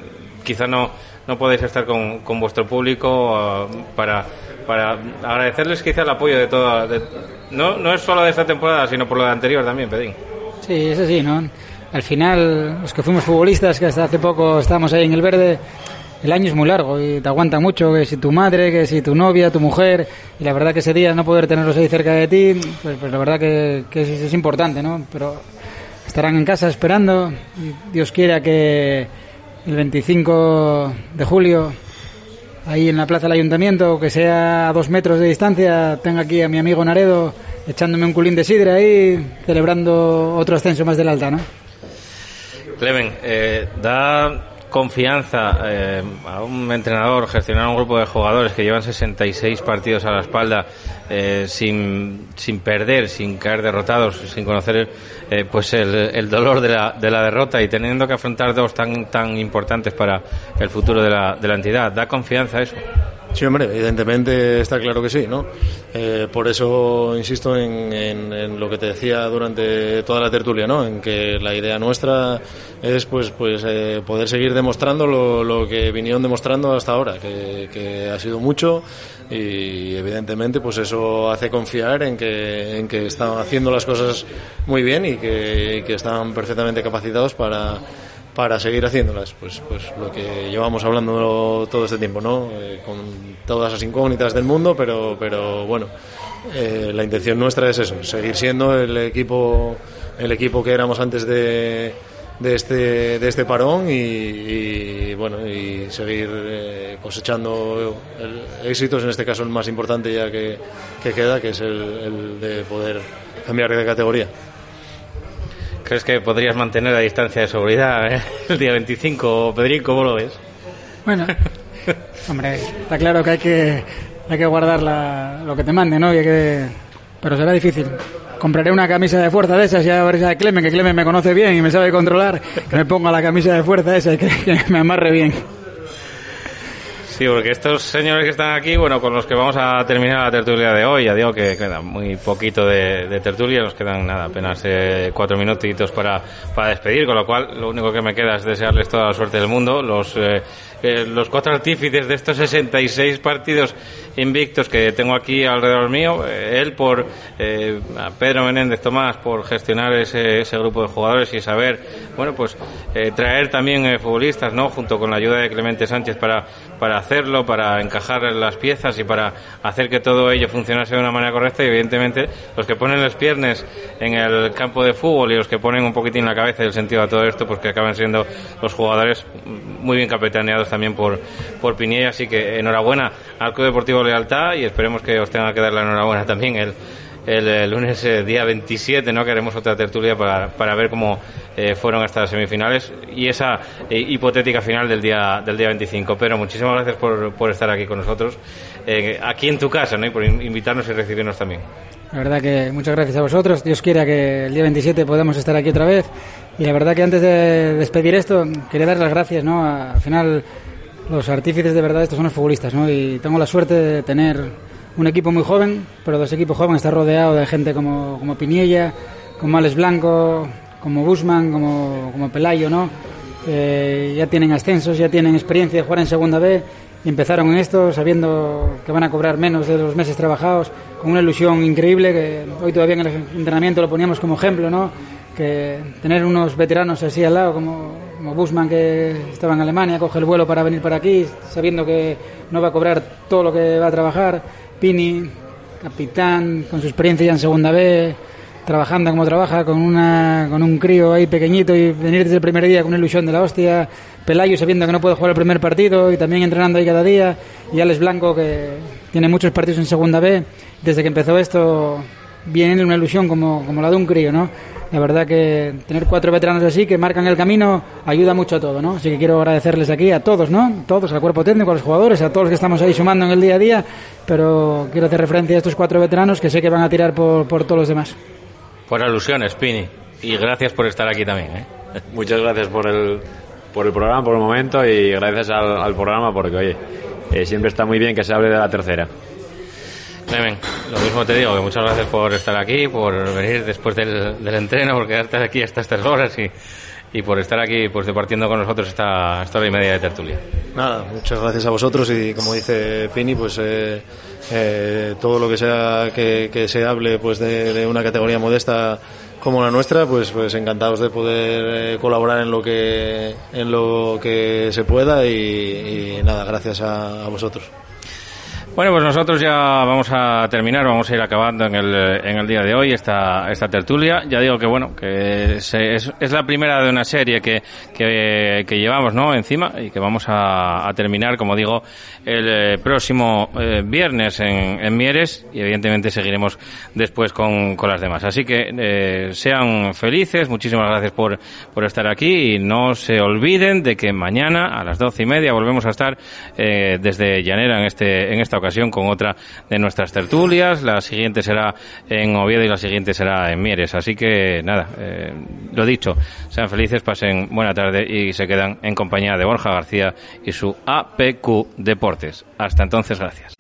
quizá no, no podéis estar con, vuestro público uh, para, para agradecerles quizá el apoyo de toda. No, no es solo de esta temporada, sino por de anterior también, Pedín. Sí, es así, ¿no? Al final, los que fuimos futbolistas, que hasta hace poco estábamos ahí en el verde, el año es muy largo y te aguanta mucho, que si tu madre, que si tu novia, tu mujer, y la verdad que ese día no poder tenerlos ahí cerca de ti, pues, pues la verdad que, es, importante, ¿no? Pero estarán en casa esperando, y Dios quiera que el 25 de julio, ahí en la plaza del ayuntamiento, que sea a dos metros de distancia, tenga aquí a mi amigo Naredo echándome un culín de sidra ahí, celebrando otro ascenso más del alta, ¿no? Clemen, eh, da confianza eh, a un entrenador gestionar un grupo de jugadores que llevan 66 partidos a la espalda eh, sin, sin perder, sin caer derrotados, sin conocer eh, pues el, el dolor de la, de la, derrota y teniendo que afrontar dos tan, tan importantes para el futuro de la, de la entidad. ¿Da confianza eso? Sí, hombre, evidentemente está claro que sí, ¿no? Eh, por eso insisto en, en, lo que te decía durante toda la tertulia, ¿no? En que la idea nuestra es, pues, pues eh, poder seguir demostrando lo, que vinieron demostrando hasta ahora, que, que, ha sido mucho y evidentemente, pues eso hace confiar en que, en que están haciendo las cosas muy bien y que están perfectamente capacitados para para seguir haciéndolas, pues, pues lo que llevamos hablando todo este tiempo, ¿no? Eh, con todas las incógnitas del mundo, pero, pero bueno, eh, la intención nuestra es eso, seguir siendo el equipo, el equipo que éramos antes de, de este, de este parón y, bueno, y seguir eh, cosechando el, éxitos, en este caso el más importante ya que, que queda, que es el de poder cambiar de categoría. ¿Crees que podrías mantener la distancia de seguridad eh? *laughs* el día 25, Pedrín? ¿Cómo lo ves? Bueno, hombre, está claro que hay que, hay que guardar la, lo que te mande, ¿no? Y hay que, pero será difícil. Compraré una camisa de fuerza de esas y a ver esa de Clemen, que Clemen me conoce bien y me sabe controlar, que me ponga la camisa de fuerza esa y que me amarre bien. Sí, porque estos señores que están aquí, bueno, con los que vamos a terminar la tertulia de hoy, ya digo que queda muy poquito de, tertulia, nos quedan nada, apenas eh, cuatro minutitos para, para despedir, con lo cual lo único que me queda es desearles toda la suerte del mundo. Los, eh, eh, los cuatro artífices de estos 66 partidos invictos que tengo aquí alrededor mío, eh, él por eh, Pedro Menéndez Tomás por gestionar ese, ese, grupo de jugadores y saber, bueno, pues traer también futbolistas, ¿no? Junto con la ayuda de Clemente Sánchez para, para hacerlo, para encajar las piezas y para hacer que todo ello funcionase de una manera correcta y evidentemente los que ponen las piernas en el campo de fútbol y los que ponen un poquitín la cabeza y el sentido a todo esto, pues que acaban siendo los jugadores muy bien capitaneados también por, por Pinilla, así que enhorabuena al Club Deportivo Lealtad y esperemos que os tenga que dar la enhorabuena también el, el, el lunes eh, día 27, ¿no? Que haremos otra tertulia para, para ver cómo eh, fueron estas semifinales y esa eh, hipotética final del día del día 25. Pero muchísimas gracias por, por estar aquí con nosotros, eh, aquí en tu casa, ¿no? Y por invitarnos y recibirnos también. La verdad que muchas gracias a vosotros. Dios quiera que el día 27 podamos estar aquí otra vez. Y la verdad que antes de despedir esto, quería dar las gracias, ¿no? Al final, los artífices de verdad estos son los futbolistas, ¿no? Y tengo la suerte de tener un equipo muy joven, pero dos equipos jóvenes está rodeado de gente como, como Piniella, como Alex Blanco, como Busman, como, como Pelayo, ¿no? Eh, ya tienen ascensos, ya tienen experiencia de jugar en segunda B empezaron en esto sabiendo que van a cobrar menos de los meses trabajados, con una ilusión increíble que hoy todavía en el entrenamiento lo poníamos como ejemplo, ¿no? Que tener unos veteranos así al lado como, como Busman que estaba en Alemania, coge el vuelo para venir para aquí, sabiendo que no va a cobrar todo lo que va a trabajar, Pini, capitán, con su experiencia ya en segunda B, trabajando como trabaja, con, una, con un crío ahí pequeñito y venir desde el primer día con una ilusión de la hostia. Pelayo sabiendo que no puede jugar el primer partido y también entrenando ahí cada día. Y Alex Blanco que tiene muchos partidos en segunda B. Desde que empezó esto viene una ilusión como, como la de un crío, ¿no? La verdad que tener cuatro veteranos así que marcan el camino ayuda mucho a todo, ¿no? Así que quiero agradecerles aquí a todos, ¿no? Todos, al cuerpo técnico, a los jugadores, a todos los que estamos ahí sumando en el día a día, pero quiero hacer referencia a estos cuatro veteranos que sé que van a tirar por, por todos los demás. Por alusiones, Pini. Y gracias por estar aquí también, ¿eh? Muchas gracias por el, por el programa, por el momento y gracias al, al programa porque, oye, eh, siempre está muy bien que se hable de la tercera. Clemen, lo mismo te digo, que muchas gracias por estar aquí, por venir después del, del entreno, por quedarte aquí hasta estas horas y, y por estar aquí pues departiendo con nosotros esta, esta hora y media de tertulia. Nada, muchas gracias a vosotros y como dice Pini, pues eh, eh, todo lo que sea que, que se hable pues de, de, una categoría modesta como la nuestra, pues pues encantados de poder eh, colaborar en lo que en lo que se pueda y, nada, gracias a, a vosotros. Bueno, pues nosotros ya vamos a terminar, vamos a ir acabando en el, en el día de hoy esta, esta tertulia. Ya digo que bueno, que se, es, la primera de una serie que, que, llevamos ¿no? encima y que vamos a, a terminar, como digo, el eh, próximo eh, viernes en, en, Mieres y evidentemente seguiremos después con, con las demás. Así que eh, sean felices, muchísimas gracias por, por estar aquí y no se olviden de que mañana a las doce y media volvemos a estar eh, desde Llanera en, este, en esta ocasión con otra de nuestras tertulias. La siguiente será en Oviedo y la siguiente será en Mieres. Así que nada, eh, lo dicho, sean felices, pasen buena tarde y se quedan en compañía de Borja García y su APQ Deportes. Hasta entonces, gracias.